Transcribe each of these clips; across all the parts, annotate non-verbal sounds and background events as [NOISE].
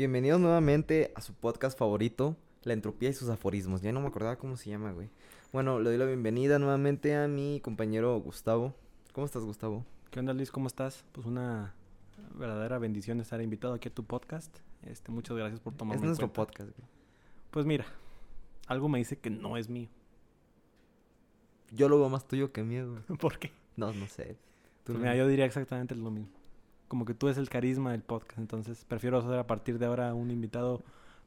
Bienvenidos nuevamente a su podcast favorito, La Entropía y sus aforismos. Ya no me acordaba cómo se llama, güey. Bueno, le doy la bienvenida nuevamente a mi compañero Gustavo. ¿Cómo estás, Gustavo? ¿Qué onda, Luis? ¿Cómo estás? Pues una verdadera bendición estar invitado aquí a tu podcast. Este, muchas gracias por tomarme es en nuestro cuenta. podcast, güey. Pues mira, algo me dice que no es mío. Yo lo veo más tuyo que mío, güey. [LAUGHS] ¿Por qué? No, no sé. Tú Pues no- mira, yo diría exactamente lo mismo. Como que tú eres el carisma del podcast, entonces prefiero ser a partir de ahora un invitado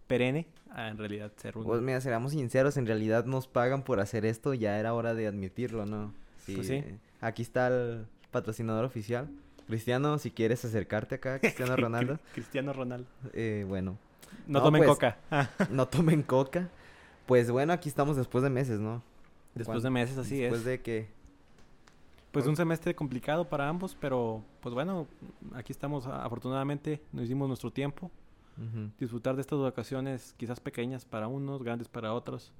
perenne a en realidad ser un... Pues mira, seamos sinceros, en realidad nos pagan por hacer esto, ya era hora de admitirlo, ¿no? Pues sí. eh, Aquí está el patrocinador oficial. Cristiano, si quieres acercarte acá, Cristiano [LAUGHS] Ronaldo. Cristiano Ronaldo. eh, bueno, No, No, tomen pues, coca. Ah, [LAUGHS] no tomen coca. Pues bueno, aquí estamos después de meses, ¿no? Después ¿Cuán- de meses, así Después es. de que... Pues un semestre complicado para ambos, pero pues bueno, aquí estamos afortunadamente, nos hicimos nuestro tiempo. Ujú. disfrutar de estas vacaciones quizás pequeñas para unos, grandes para otros.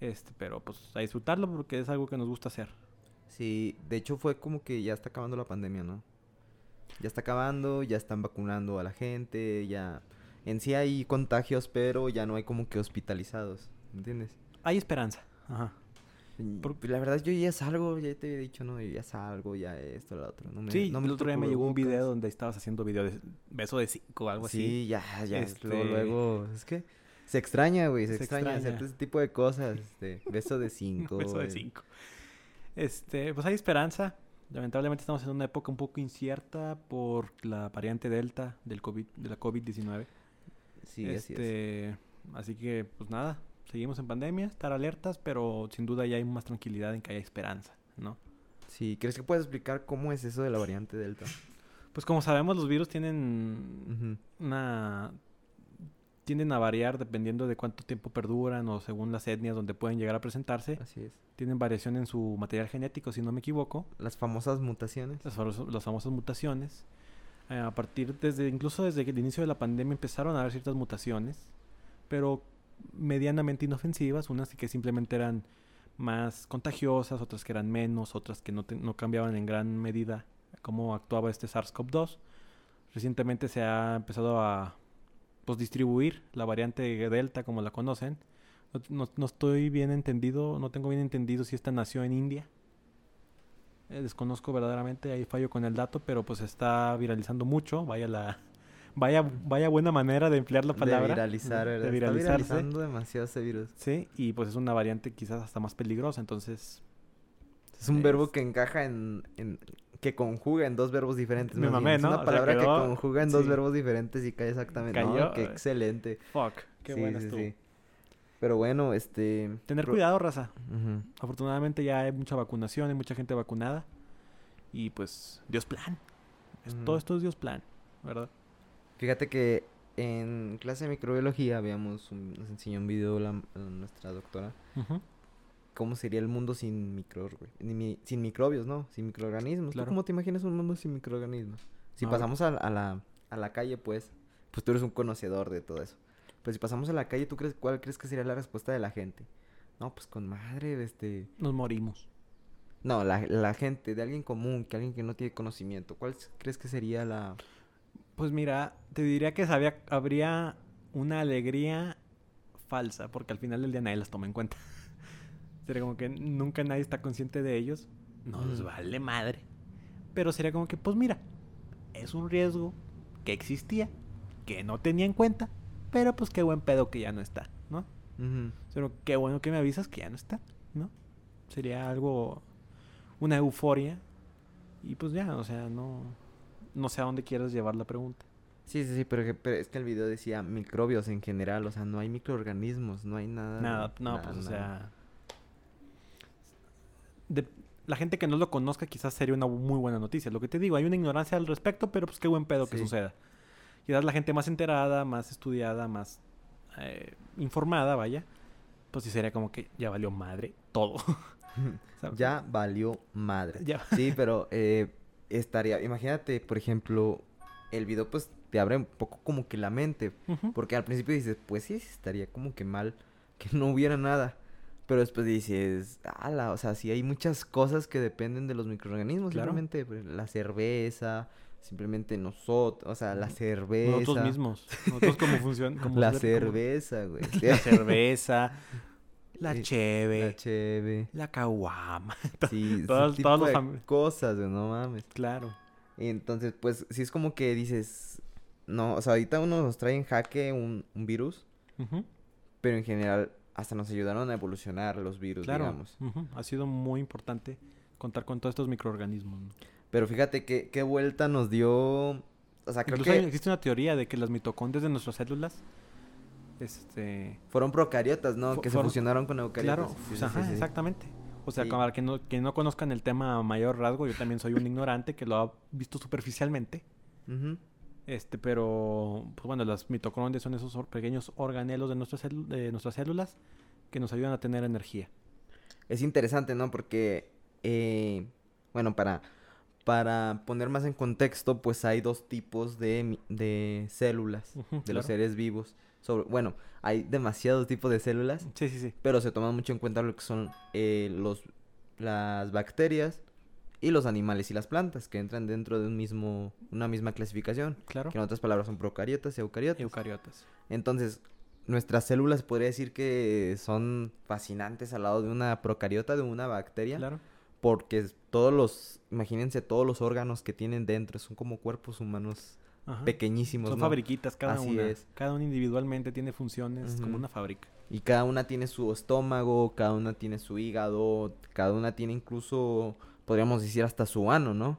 Este, pero pues a disfrutarlo porque es algo que nos gusta hacer. Sí, de hecho fue como que ya está acabando la pandemia, ¿no? Ya está acabando, ya están vacunando a la gente, ya... En sí hay contagios, pero ya no hay como que hospitalizados, ¿entiendes? Hay esperanza. Ajá. Por- Por- La verdad yo ya salgo, ya te he dicho, ¿no? Yo ya salgo, ya esto, lo otro. No me, sí, no el otro día me llegó un video donde estabas haciendo video de beso de cinco o algo así. Sí, ya, ya. Este- Luego, luego, es que se extraña, güey, se, Se extraña, hacer ese tipo de cosas. Este, beso de [LAUGHS] cinco. beso de cinco. Este, pues hay esperanza. Lamentablemente estamos en una época un poco incierta por la variante Delta del COVID, de la COVID-19. Sí, así es. este, así que, pues nada, seguimos en pandemia, estar alertas, pero sin duda ya hay más tranquilidad en que haya esperanza, ¿no? Sí, ¿crees que puedes explicar cómo es eso de la variante Delta? Pues como sabemos, los virus tienen una tienden a variar dependiendo de cuánto tiempo perduran o según las etnias donde pueden llegar a presentarse. Así es. Tienen variación en su material genético, si no me equivoco. Las famosas mutaciones. Las, famosas mutaciones. Eh, a partir desde incluso desde el inicio de la pandemia empezaron a haber ciertas mutaciones, pero medianamente inofensivas, unas que simplemente eran más contagiosas, otras que eran menos, otras que no, no cambiaban en gran medida cómo actuaba este SARS-CoV-2. Recientemente se ha empezado a pues, distribuir la variante Delta como la conocen. No, no- no estoy bien entendido, no tengo bien entendido si esta nació en India. Eh, desconozco verdaderamente, ahí fallo con el dato, pero pues está viralizando mucho. Vaya la vaya vaya buena manera de emplear la palabra. De viralizar, de ¿verdad? Está viralizarse. viralizando demasiado ese virus. Sí, y pues es una variante quizás hasta más peligrosa, entonces Es un Es- verbo que encaja en, en- que conjuga en dos verbos diferentes. Me mamé, Es ¿no? una O sea, palabra quedó- que conjuga en dos verbos diferentes y cae exactamente. No, Cayó, qué eh. excelente. fuck, qué Sí, buena sí. Pero bueno, este... Tener pro- cuidado, raza. Afortunadamente ya hay mucha vacunación, hay mucha gente vacunada. Y pues, Dios plan. Es-. Todo esto es Dios plan, ¿verdad? Fíjate que en clase de microbiología habíamos un- nos enseñó un video la, nuestra doctora cómo sería el mundo sin micro, güey, sin microbios, ¿no? Sin microorganismos. ¿Tú cómo te imaginas un mundo sin microorganismos? Si pasamos a, a la, a la calle, pues, pues tú eres un conocedor de todo eso. Pues si pasamos a la calle, ¿tú crees cuál crees que sería la respuesta de la gente? No, pues con madre, este... Nos morimos. No, la, la gente, de alguien común, que alguien que no tiene conocimiento. ¿Cuál crees que sería la...? Pues mira, te diría que sabía, habría una alegría falsa, porque al final del día nadie las toma en cuenta. [LAUGHS] sería como que nunca nadie está consciente de ellos. No les vale madre. Pero sería como que, pues mira, es un riesgo que existía, que no tenía en cuenta, pero pues qué buen pedo que ya no está, ¿no? Pero qué bueno que me avisas que ya no está, ¿no? Sería algo, una euforia. Y pues ya, o sea, no, no sé a dónde quieres llevar la pregunta. Sí, sí, sí, pero, pero es que el video decía microbios en general, o sea, no hay microorganismos, no hay nada. Nada, no, nada, pues o sea. de- la gente que no lo conozca quizás sería una muy buena noticia. Lo que te digo, hay una ignorancia al respecto, pero pues qué buen pedo que suceda. Quizás la gente más enterada, más estudiada, más eh, informada, vaya, pues sí sería como que ya valió madre todo. [LAUGHS] [LAUGHS] Ya valió madre. Ya. Sí, pero eh, estaría, imagínate, por ejemplo, el video pues te abre un poco como que la mente, porque al principio dices, pues sí, estaría como que mal que no hubiera nada. Pero después dices, ala, o sea, sí hay muchas cosas que dependen de los microorganismos, Claro. simplemente pues, la cerveza, simplemente nosotros, o sea, la cerveza. Nosotros mismos. Nosotros como funciona. [LAUGHS] [LAUGHS] La cerveza, güey. La cerveza. La Sí, cheve. La cheve. La caguama. [LAUGHS] Sí, Todas- tipo los de fam- cosas, no mames. Claro. Y entonces, pues, sí es como que dices, no, o sea, ahorita uno nos trae en jaque un, un virus, pero en general hasta nos ayudaron a evolucionar los virus, Claro. digamos. ujú, Ha sido muy importante contar con todos estos microorganismos. ¿no? Pero fíjate qué, qué vuelta nos dio, o sea, creo Incluso que existe una teoría de que las mitocondrias de nuestras células, este, fueron procariotas, ¿no? Fu- que se fueron- fusionaron con eucariotas. claro, Sí, pues, sí, ajá, sí, exactamente. O sea, para que no, que no conozcan el tema a mayor rasgo, yo también soy un ignorante que lo ha visto superficialmente. Este, pero, pues bueno, las mitocondrias son esos pequeños organelos de nuestras, célu- de nuestras células que nos ayudan a tener energía. Es interesante, ¿no? Porque, eh, bueno, para, para poner más en contexto, pues hay dos tipos de, de células de claro. los seres vivos. Sobre, bueno, hay demasiados tipos de células, Sí, sí, sí. pero se toma mucho en cuenta lo que son eh, los, las bacterias y los animales y las plantas, que entran dentro de un mismo, una misma clasificación, Claro. que en otras palabras son procariotas y eucariotas. Eucariotas. Entonces, nuestras células podría decir que son fascinantes al lado de una procariota, de una bacteria, Claro. porque todos los, imagínense todos los órganos que tienen dentro, son como cuerpos humanos Ajá. pequeñísimos, Son ¿no? fabriquitas cada Así una. es. Cada una individualmente tiene funciones como Ujú. una fábrica. Y cada una tiene su estómago, cada una tiene su hígado, cada una tiene incluso, podríamos decir hasta su ano, ¿no?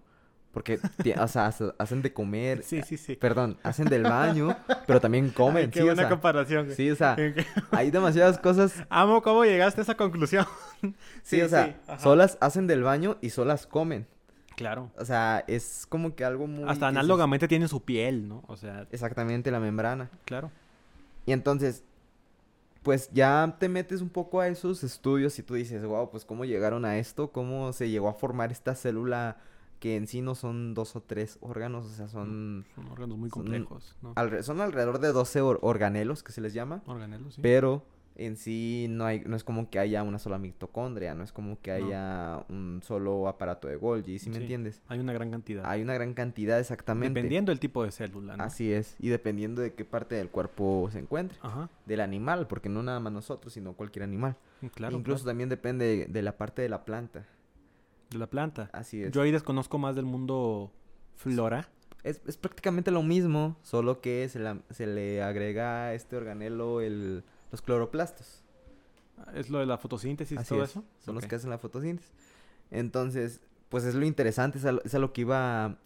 Porque, o sea, hace- hacen de comer, Sí, sí, sí. perdón, hacen del baño, pero también comen, Ay, qué sí, o buena sea, comparación. güey. sí, o sea, [LAUGHS] hay demasiadas cosas Amo cómo llegaste a esa conclusión. [LAUGHS] Sí, o sea, solas hacen del baño y solas comen. Claro. O sea, es como que algo muy... Hasta análogamente tienen su piel, ¿no? O sea, Exactamente, la membrana. claro. Y entonces, pues ya te metes un poco a esos estudios y tú dices, wow, pues cómo llegaron a esto, cómo se llegó a formar esta célula que en sí no son dos o tres órganos, o sea, son, Son órganos muy son- complejos, ¿no? alre- son alrededor de 12 or- organelos que se les llama, Organelos, sí. pero en sí no hay, no es como que haya una sola mitocondria, no es como que No. haya un solo aparato de Golgi, ¿sí me Sí. entiendes? Hay una gran cantidad. Hay una gran cantidad exactamente. Dependiendo del tipo de célula, ¿no? Así es, y dependiendo de qué parte del cuerpo se encuentre, Ajá. del animal, porque no nada más nosotros, sino cualquier animal. Claro. Incluso claro. también depende de, de la parte de la planta. De la planta. Así es. Yo ahí desconozco más del mundo flora. Es, es prácticamente lo mismo, solo que se, la- se le agrega a este organelo el, los cloroplastos. ¿Es lo de la fotosíntesis y todo es, eso? Son los que hacen la fotosíntesis. Entonces, pues es lo interesante, es a lo, es a lo que iba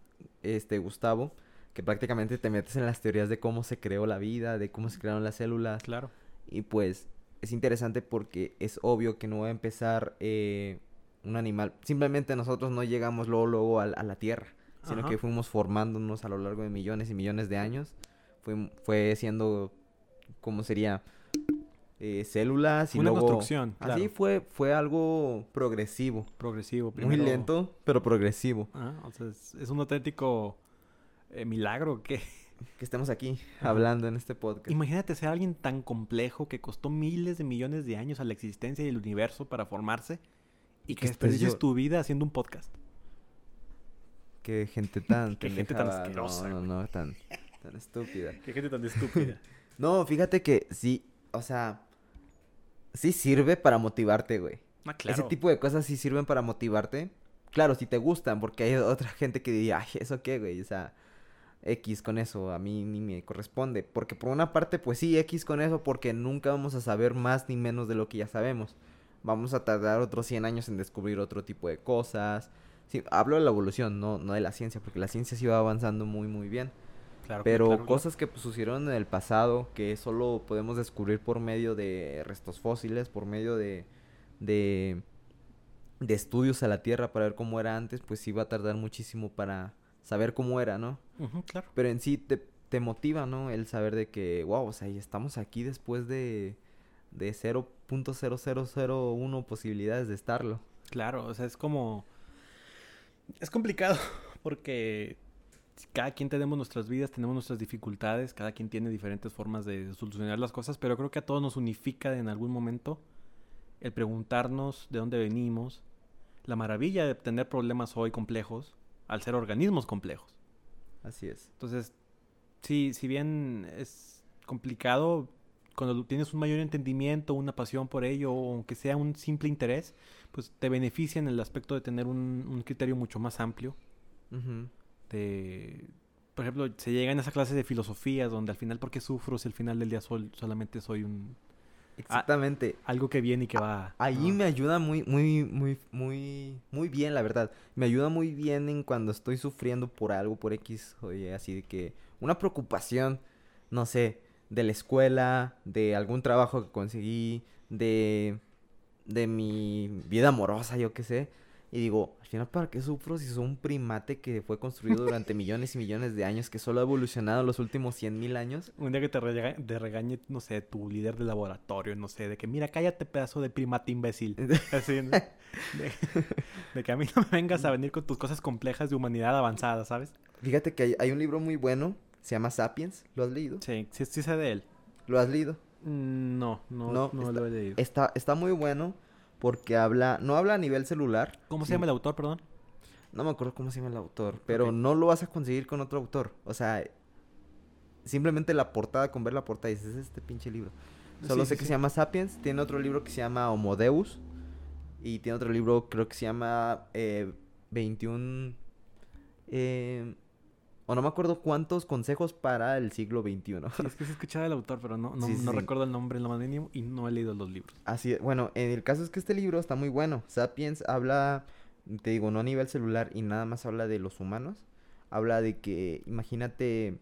este Gustavo, que prácticamente te metes en las teorías de cómo se creó la vida, de cómo se crearon las células. Claro. Y pues es interesante porque es obvio que no va a empezar eh, un animal. Simplemente nosotros no llegamos luego, luego a, la- a la Tierra, sino Ajá. que fuimos formándonos a lo largo de millones y millones de años. Fue, fue siendo, ¿cómo sería? Eh, células y Una luego... construcción, Así claro. fue, fue algo progresivo. Progresivo. Muy lento, pero progresivo. Ah, o sea, es, es un auténtico eh, milagro que... Que estemos aquí [LAUGHS] Ajá. hablando en este podcast. Imagínate ser alguien tan complejo que costó miles de millones de años a la existencia y el universo para formarse y que desperdicies yo- tu vida haciendo un podcast. Qué gente tan... [LAUGHS] Qué gente tan asquerosa, No, no, no, tan, tan estúpida. [LAUGHS] Qué gente tan estúpida. No, fíjate que sí, o sea, sí sirve para motivarte, güey. ah, Ese tipo de cosas sí sirven para motivarte. Claro, si te gustan, porque hay otra gente que diría, ay, ¿eso qué, güey? O sea, X con eso, a mí ni me corresponde. Porque por una parte, pues sí, X con eso, porque nunca vamos a saber más ni menos de lo que ya sabemos. Vamos a tardar otros 100 años en descubrir otro tipo de cosas. Sí, hablo de la evolución, no, no de la ciencia, porque la ciencia sí va avanzando muy, muy bien. Claro, Pero claro, claro. cosas que pues, sucedieron en el pasado que solo podemos descubrir por medio de restos fósiles, por medio de, de, de estudios a la Tierra para ver cómo era antes, pues sí va a tardar muchísimo para saber cómo era, ¿no? Claro. Pero en sí te, te motiva, ¿no? El saber de que, wow, o sea, y estamos aquí después de, de 0.0001 posibilidades de estarlo. Claro, o sea, es como... Es complicado [LAUGHS] porque cada quien tenemos nuestras vidas, tenemos nuestras dificultades, cada quien tiene diferentes formas de solucionar las cosas, pero creo que a todos nos unifica en algún momento el preguntarnos de dónde venimos, la maravilla de tener problemas hoy complejos al ser organismos complejos. Así es. Entonces, sí, si bien es complicado, cuando tienes un mayor entendimiento, una pasión por ello, o aunque sea un simple interés, pues te beneficia en el aspecto de tener un, un criterio mucho más amplio. De, por ejemplo, se llegan a esa clase de filosofías donde al final, ¿por qué sufro si al final del día sol- solamente soy un Exactamente. algo que viene y que va? Ahí ¿no? me ayuda muy, muy, muy, muy, muy bien, la verdad. Me ayuda muy bien en cuando estoy sufriendo por algo, por X, oye, así de que una preocupación, no sé, de la escuela, de algún trabajo que conseguí, de, de mi vida amorosa, yo qué sé. Y digo, al final, ¿para qué sufro si soy un primate que fue construido durante [LAUGHS] millones y millones de años, que solo ha evolucionado en los últimos cien mil años? Un día que te, rega- te regañe, no sé, tu líder de laboratorio, no sé, de que mira, cállate pedazo de primate imbécil. [LAUGHS] Así, ¿no? de, de que a mí no me vengas a venir con tus cosas complejas de humanidad avanzada, ¿sabes? Fíjate que hay, hay un libro muy bueno, se llama Sapiens, ¿lo has leído? Sí, sí, sí sé de él. ¿Lo has leído? Mm, No, no, No, no, está- lo he leído. Está, está muy bueno porque habla, no habla a nivel celular. ¿Cómo se llama el autor, perdón? No me acuerdo cómo se llama el autor, pero no lo vas a conseguir con otro autor. O sea, simplemente la portada, con ver la portada, dices, es este pinche libro. Solo Sí, sé sí, que sí. se llama Sapiens, tiene otro libro que se llama Homo Deus y tiene otro libro creo que se llama eh, 21... eh, o no me acuerdo cuántos consejos para el siglo XXI. Sí, es que sí escuchaba el autor, pero no, no, Sí, no sí. recuerdo el nombre en lo más mínimo y no he leído los libros. Así es. Bueno, en el caso es que este libro está muy bueno. Sapiens habla, te digo, no a nivel celular y nada más habla de los humanos. Habla de que, imagínate,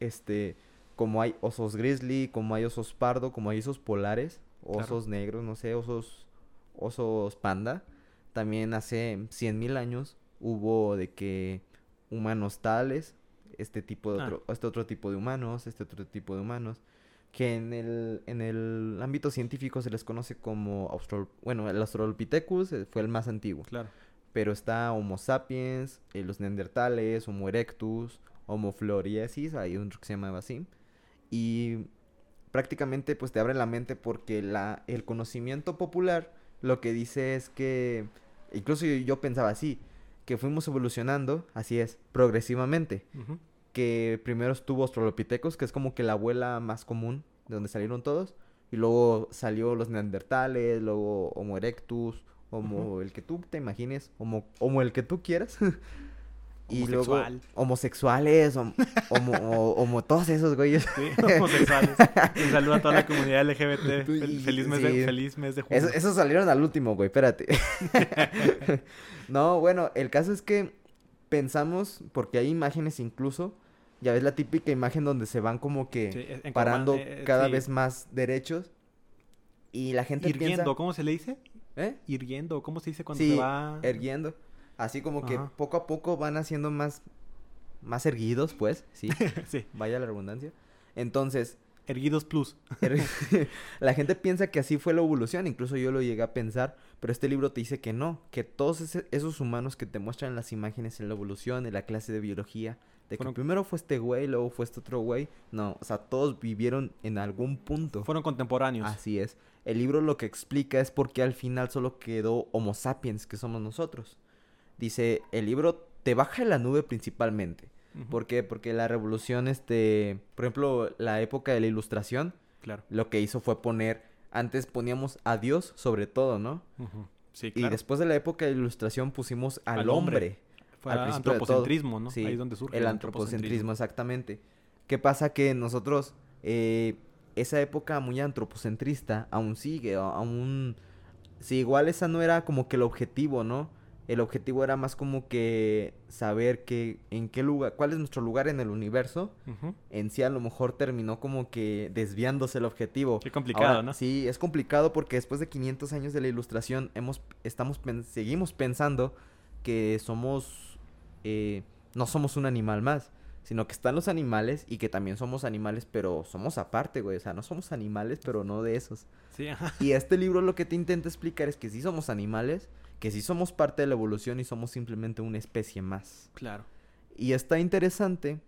este, como hay osos grizzly, como hay osos pardo, como hay osos polares, Claro. osos negros, no sé, osos, osos panda. También hace 100.000 años hubo de que humanos tales, este tipo de Ah. otro, este otro tipo de humanos, este otro tipo de humanos que en el, en el ámbito científico se les conoce como Austral... Bueno, el Australopithecus eh, fue el más antiguo, Claro. pero está Homo sapiens, eh, los neandertales, Homo erectus, Homo floresiensis, hay otro que se llama así, y prácticamente pues te abre la mente porque la, el conocimiento popular lo que dice es que, incluso yo, yo pensaba así, que fuimos evolucionando, así es, progresivamente. Que primero estuvo Australopithecus, que es como que la abuela más común de donde salieron todos, y luego salió los neandertales, luego Homo erectus, Homo el que tú te imagines, Homo, Homo el que tú quieras. [LAUGHS] y luego Homosexual. homosexuales, hom- homo, homo todos esos güeyes. Sí, homosexuales. Un saludo a toda la comunidad LGBT. [LAUGHS] Fel- feliz, mes de, feliz mes de junio. Eso- esos salieron al último, güey, espérate. [LAUGHS] [LAUGHS] no, bueno, el caso es que pensamos, porque hay imágenes incluso, ya ves la típica imagen donde se van como que Sí, parando eh, cada sí. vez más derechos. Y la gente Irguiendo, piensa... ¿cómo se le dice? ¿Eh? Irguiendo, ¿cómo se dice cuando se va? erguiendo. Así como que poco a poco van haciendo más... Más erguidos, pues, sí. [LAUGHS] sí, Vaya la redundancia. Entonces, Erguidos Plus. Er- [LAUGHS] [LAUGHS] la gente piensa que así fue la evolución, incluso yo lo llegué a pensar, pero este libro te dice que no, que todos ese- esos humanos que te muestran las imágenes en la evolución, en la clase de biología, de que primero fue este güey, luego fue este otro güey, no, o sea, todos vivieron en algún punto. Fueron contemporáneos. Así es. El libro lo que explica es por qué al final solo quedó Homo sapiens, que somos nosotros. Dice, el libro te baja de la nube principalmente. Ujú, ¿Por qué? Porque la revolución, este, por ejemplo, la época de la ilustración, Claro. lo que hizo fue poner, antes poníamos a Dios sobre todo, ¿no? Sí, Y claro. después de la época de la ilustración pusimos al, Al hombre. hombre. Fue al el antropocentrismo, ¿no? Sí, Ahí es donde surge El antropocentrismo, exactamente. ¿Qué pasa? Que nosotros, eh, esa época muy antropocentrista aún sigue, aún... Sí, igual esa no era como que el objetivo, ¿no? El objetivo era más como que saber que en qué lugar, cuál es nuestro lugar en el universo. En sí a lo mejor terminó como que desviándose el objetivo. Qué complicado, Ahora, ¿no? Sí, es complicado porque después de 500 años de la ilustración hemos, estamos, seguimos pensando que somos, eh, no somos un animal más, sino que están los animales y que también somos animales, pero somos aparte, güey. O sea, no somos animales, pero no de esos. Sí, ajá. Y este libro lo que te intenta explicar es que sí somos animales, que sí somos parte de la evolución y somos simplemente una especie más. Claro. Y está interesante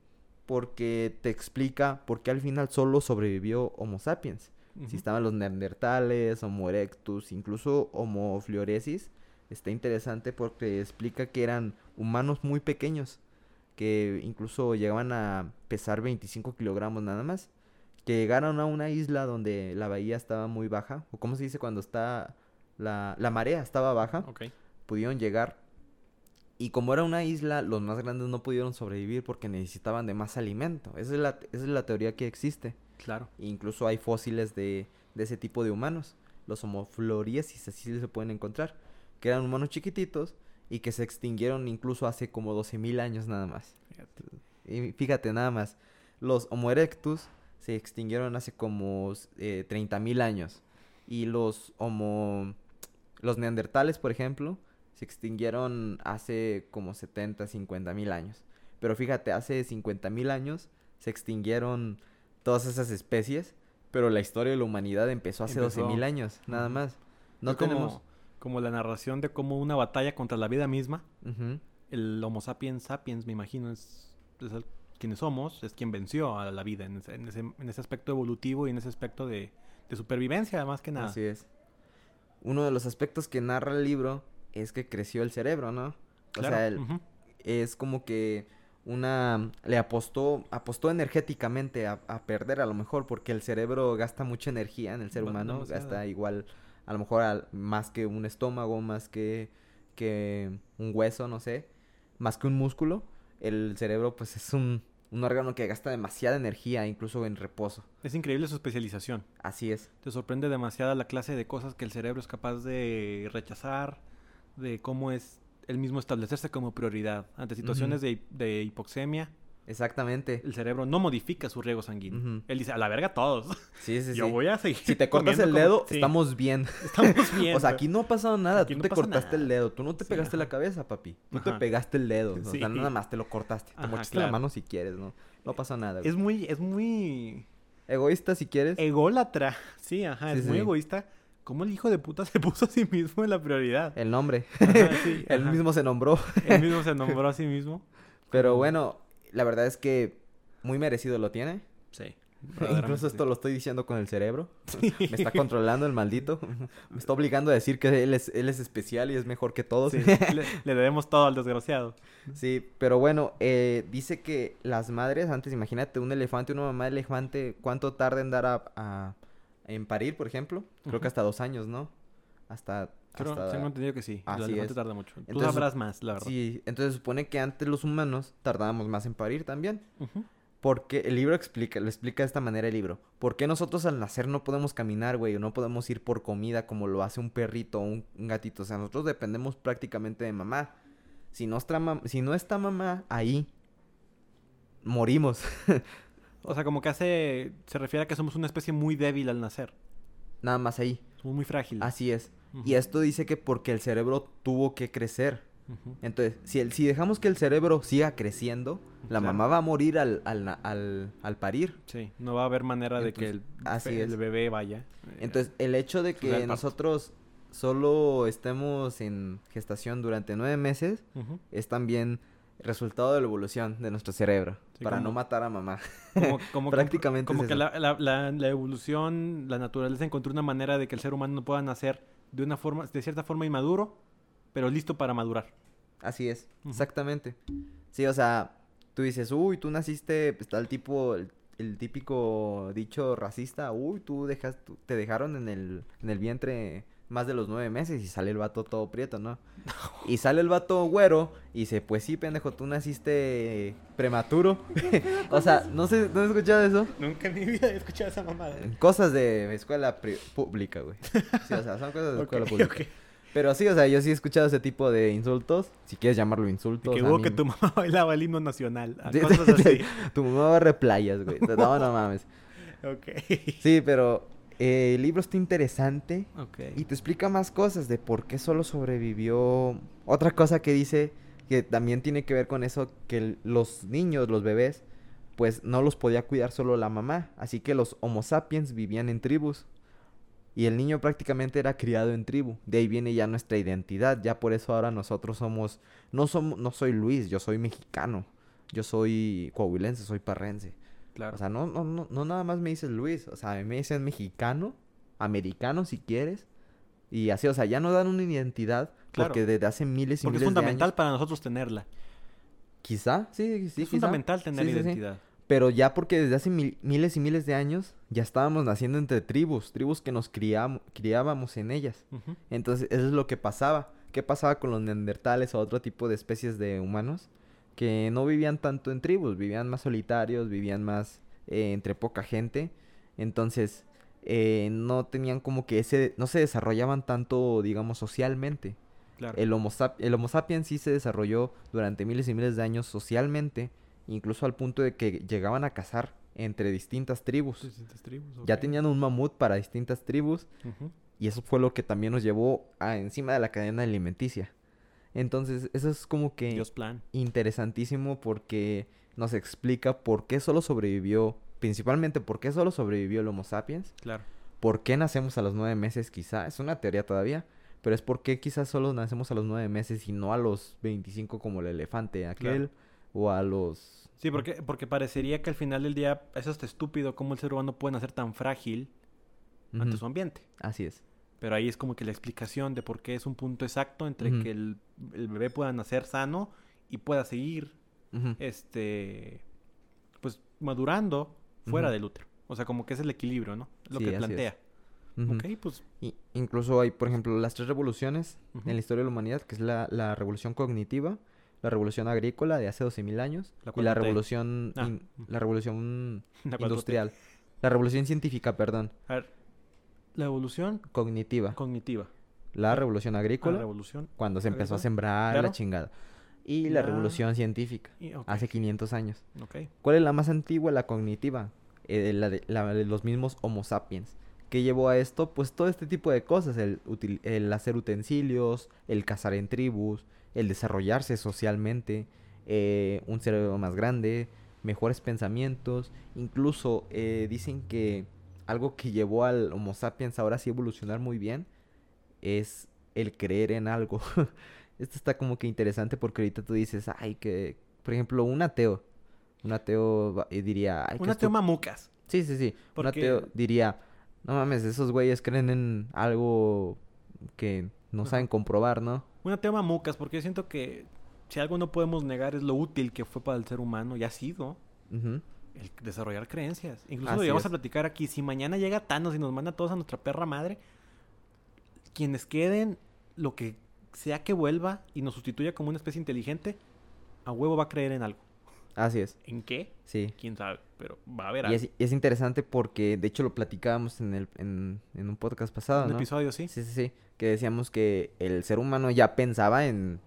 porque te explica por qué al final solo sobrevivió Homo sapiens. Si estaban los neandertales, Homo erectus, incluso Homo floresiensis, está interesante porque explica que eran humanos muy pequeños, que incluso llegaban a pesar 25 kilogramos nada más, que llegaron a una isla donde la bahía estaba muy baja, o como se dice cuando está la, la marea estaba baja, pudieron llegar. Y como era una isla, los más grandes no pudieron sobrevivir porque necesitaban de más alimento. Esa es la, esa es la teoría que existe. Claro. Incluso hay fósiles de, de ese tipo de humanos. Los homofloriesis, así se pueden encontrar. Que eran humanos chiquititos y que se extinguieron incluso hace como 12.000 años nada más. Fíjate. Y fíjate nada más, los Homo erectus se extinguieron hace como eh, 30.000 años. Y los Homo... Los neandertales, por ejemplo, se extinguieron hace como 70, 50 mil años. Pero fíjate, hace 50 mil años se extinguieron todas esas especies, pero la historia de la humanidad empezó hace Empezó. 12 mil años, nada más. No Fue como- tenemos... Como la narración de cómo una batalla contra la vida misma, el Homo sapiens sapiens, me imagino, es, es el- quienes somos, es quien venció a la vida en ese, en ese, en ese aspecto evolutivo y en ese aspecto de, de supervivencia, más que nada. Así es. Uno de los aspectos que narra el libro es que creció el cerebro, ¿no? O sea, es como que una le apostó apostó energéticamente a, a perder a lo mejor porque el cerebro gasta mucha energía en el ser humano gasta igual a lo mejor más que un estómago más que que un hueso no sé más que un músculo el cerebro pues es un un órgano que gasta demasiada energía incluso en reposo Es increíble su especialización. así es Te sorprende demasiado la clase de cosas que el cerebro es capaz de rechazar, de cómo es el mismo establecerse como prioridad. Ante situaciones de, de hipoxemia, exactamente el cerebro no modifica su riego sanguíneo. Él dice, a la verga todos. sí sí [LAUGHS] Yo sí voy a seguir. si te cortas el como- dedo Sí, estamos bien [LAUGHS] estamos bien. [LAUGHS] O sea, aquí no ha pasado nada. Aquí tú no te cortaste nada. el dedo. Tú no te Sí, pegaste la cabeza, papi. Tú te pegaste el dedo. O sea, nada más te lo cortaste. Te Ajá, mochaste la mano si quieres, ¿no? No pasa nada. güey. Es muy, es muy Egoísta si quieres. ególatra. Sí, ajá, es muy egoísta. ¿Cómo el hijo de puta se puso a sí mismo en la prioridad? El nombre. Él mismo se nombró. Él mismo se nombró a sí mismo. Pero bueno, la verdad es que muy merecido lo tiene. Sí. [LAUGHS] Incluso esto lo estoy diciendo con el cerebro. Sí. [LAUGHS] Me está controlando el maldito. [LAUGHS] Me está obligando a decir que él es, él es especial y es mejor que todos. Sí, le, le debemos todo al desgraciado. Sí, pero bueno, eh, dice que las madres, antes imagínate un elefante, una mamá de elefante, ¿cuánto tarda en dar a, a- en parir, por ejemplo? Creo que hasta dos años, ¿no? Hasta... Creo, hasta- tengo entendido que sí. Así el elefante es. tarda mucho. Tú Entonces- sabrás más, la verdad. Sí, entonces supone que antes los humanos tardábamos más en parir también. Porque el libro explica, lo explica de esta manera el libro. ¿Por qué nosotros al nacer no podemos caminar, güey? O no podemos ir por comida como lo hace un perrito o un, un gatito. O sea, nosotros dependemos prácticamente de mamá. Mam- si no está mamá ahí, morimos. [LAUGHS] O sea, como que hace... Se refiere a que somos una especie muy débil al nacer. Nada más ahí. Muy frágiles. Así es. Y esto dice que porque el cerebro tuvo que crecer. Entonces, si, el, si dejamos que el cerebro siga creciendo, la Claro. mamá va a morir al, al, al, al parir. Sí, no va a haber manera de que el, así el bebé vaya. eh, Entonces, el hecho de que nosotros solo estemos en gestación durante nueve meses es también resultado de la evolución de nuestro cerebro. Sí, para como- no matar a mamá. Como, [LAUGHS] como, Prácticamente Como es que la, la- evolución, la naturaleza encontró una manera de que el ser humano no pueda nacer de una forma, de cierta forma inmaduro, pero listo para madurar. Así es, exactamente. Sí, o sea, tú dices, uy, tú naciste, pues, está el tipo, el, el típico dicho racista, uy, tú dejas, tú- te dejaron en el, en el vientre más de los nueve meses y sale el vato todo prieto, [LAUGHS] ¿no? Y sale el vato güero y dice, pues sí, pendejo, tú naciste prematuro. [LAUGHS] o sea, no sé, ¿no has escuchado eso? Nunca en mi vida he escuchado esa mamada. Cosas de escuela pública, güey. Sí, o sea, son cosas de [LAUGHS] escuela pública. Pero sí, o sea, yo sí he escuchado ese tipo de insultos, si quieres llamarlo insultos. Que hubo mí que tu mamá bailaba el himno nacional. a Sí, cosas así. tu mamá barre playas, güey. No, no mames. ok. Sí, pero eh, el libro está interesante y te explica más cosas de por qué solo sobrevivió. Otra cosa que dice que también tiene que ver con eso, que los niños, los bebés, pues no los podía cuidar solo la mamá. Así que los Homo sapiens vivían en tribus. Y el niño prácticamente era criado en tribu. De ahí viene ya nuestra identidad. Ya por eso ahora nosotros somos... No, somos, no soy Luis, yo soy mexicano. Yo soy coahuilense, soy parrense. Claro. O sea, no, no, no, no nada más me dices Luis. O sea, a mí me dicen mexicano, americano si quieres. Y así, o sea, ya no dan una identidad Claro. porque desde hace miles y Porque es miles de fundamental años... para nosotros tenerla. Quizá, sí, sí, es quizá. fundamental tener Sí, sí, sí. identidad. Pero ya porque desde hace mil- miles y miles de años ya estábamos naciendo entre tribus, tribus que nos criam- criábamos en ellas. Entonces, eso es lo que pasaba. ¿Qué pasaba con los neandertales o otro tipo de especies de humanos? Que no vivían tanto en tribus, vivían más solitarios, vivían más eh, entre poca gente. Entonces, eh, no tenían como que ese, no se desarrollaban tanto, digamos, socialmente. Claro. El homo, sap- el homo sapiens sí se desarrolló durante miles y miles de años socialmente, incluso al punto de que llegaban a cazar entre distintas tribus. Distintas tribus, Ya tenían un mamut para distintas tribus y eso fue lo que también nos llevó a encima de la cadena alimenticia. Entonces, eso es como que Dios plan. interesantísimo porque nos explica por qué solo sobrevivió, principalmente por qué solo sobrevivió el Homo sapiens, Claro. por qué nacemos a los nueve meses quizá, es una teoría todavía, pero es por qué quizás solo nacemos a los nueve meses y no a los 25 como el elefante aquel, o a los... Sí, porque, porque parecería que al final del día es hasta estúpido cómo el ser humano puede nacer tan frágil ante su ambiente. Así es. Pero ahí es como que la explicación de por qué es un punto exacto entre que el, el bebé pueda nacer sano y pueda seguir este pues madurando fuera del útero. O sea, como que es el equilibrio, ¿no? Lo Sí, que plantea. Ok, pues Y- incluso hay, por ejemplo, las tres revoluciones en la historia de la humanidad, que es la, la revolución cognitiva, la revolución agrícola de hace 12.000 años La y la 4T. revolución, Ah, in- la revolución [LAUGHS] la 4T. industrial. La revolución científica, perdón, A ver, la evolución cognitiva. cognitiva. La revolución La agrícola, revolución. cuando se empezó a sembrar claro. la chingada. Y la La- revolución científica, y- hace 500 años. ¿Cuál es la más antigua? La cognitiva. eh, la, de, la de los mismos Homo sapiens. ¿Qué llevó a esto? Pues todo este tipo de cosas. El, util- el hacer utensilios, el cazar en tribus, el desarrollarse socialmente, eh, un cerebro más grande, mejores pensamientos. Incluso eh, dicen que algo que llevó al Homo sapiens ahora sí evolucionar muy bien es el creer en algo. [LAUGHS] Esto está como que interesante porque ahorita tú dices, ay, que, por ejemplo, un ateo. Un ateo y diría, ay, Un ateo mamucas. Sí, sí, sí. Un ateo diría, no mames, esos güeyes creen en algo que no saben comprobar, ¿no? Un ateo mamucas, porque yo siento que si algo no podemos negar es lo útil que fue para el ser humano y ha sido. El desarrollar creencias. Incluso Así lo es. a platicar aquí. Si mañana llega Thanos y nos manda a todos a nuestra perra madre, quienes queden, lo que sea que vuelva y nos sustituya como una especie inteligente, a huevo va a creer en algo. Así es, ¿En qué? sí. Quién sabe, pero va a haber Y algo. es, y es interesante porque, de hecho, lo platicábamos en, el, en, en un podcast pasado, Un ¿no? episodio, sí. Sí, sí, sí. Que decíamos que el ser humano ya pensaba en,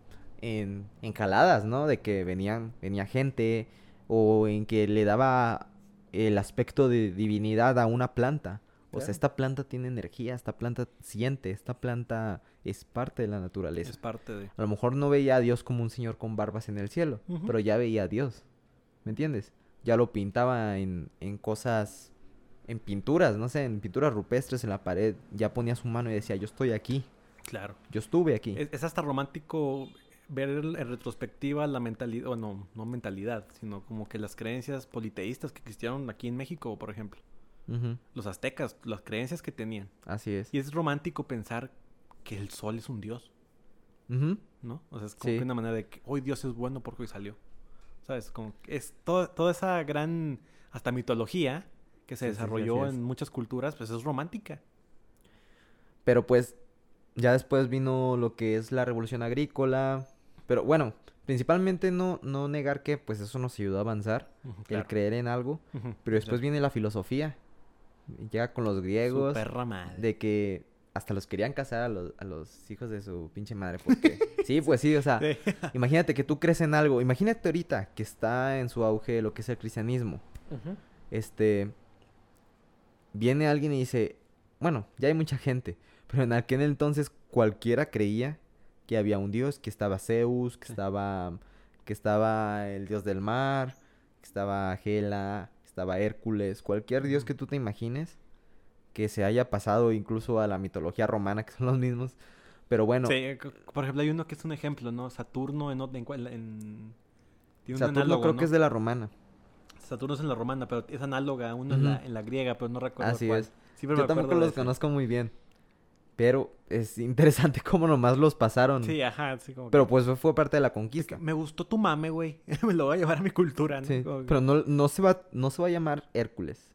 en, en jaladas, ¿no? De que venían, venía gente o en que le daba el aspecto de divinidad a una planta. O Claro. sea, esta planta tiene energía, esta planta siente, esta planta es parte de la naturaleza. Es parte de... A lo mejor no veía a Dios como un señor con barbas en el cielo, pero ya veía a Dios. ¿Me entiendes? Ya lo pintaba en, en cosas, en pinturas, no sé, en pinturas rupestres en la pared. Ya ponía su mano y decía, yo estoy aquí, Claro. yo estuve aquí. Es, es hasta romántico ver en retrospectiva la mentalidad, o no, no mentalidad, sino como que las creencias politeístas que existieron aquí en México, por ejemplo. Los aztecas, las creencias que tenían. Así es. Y es romántico pensar que el sol es un dios, ¿no? O sea, es como Sí. que una manera de que hoy Dios es bueno porque hoy salió. ¿Sabes? Como que es todo- toda esa gran, hasta mitología que se Sí, sí, sí, desarrolló en muchas culturas, pues es romántica. Pero pues, ya después vino lo que es la revolución agrícola. Pero bueno, principalmente no, no negar que pues eso nos ayudó a avanzar, el claro. creer en algo. Pero después viene la filosofía. Llega con los griegos. De que hasta los querían casar a los, a los hijos de su pinche madre. Porque... [LAUGHS] sí, pues sí, o sea, Sí. imagínate que tú crees en algo. Imagínate ahorita que está en su auge lo que es el cristianismo. Este... Viene alguien y dice... Bueno, ya hay mucha gente. Pero en aquel entonces cualquiera creía que había un dios, que estaba Zeus, que Sí. estaba... Que estaba el dios del mar, que estaba Hela, que estaba Hércules, cualquier dios que tú te imagines que se haya pasado incluso a la mitología romana, que son los mismos. Pero bueno, Sí, eh, por ejemplo, hay uno que es un ejemplo, ¿no? Saturno en... en, en- tiene un Saturno análogo, creo ¿no? que es de la romana. Saturno es en la romana, pero es análoga uno en, la, en la griega, pero no recuerdo Así cuál. es. Siempre Yo me tampoco los ese. conozco muy bien. Pero es interesante [LAUGHS] cómo nomás los pasaron. Sí, ajá, sí, como que- Pero pues fue, parte de la conquista. me gustó tu mame, güey. [LAUGHS] me lo voy a llevar a mi cultura, ¿no? Sí, que- pero no, no, se va, no se va a llamar Hércules.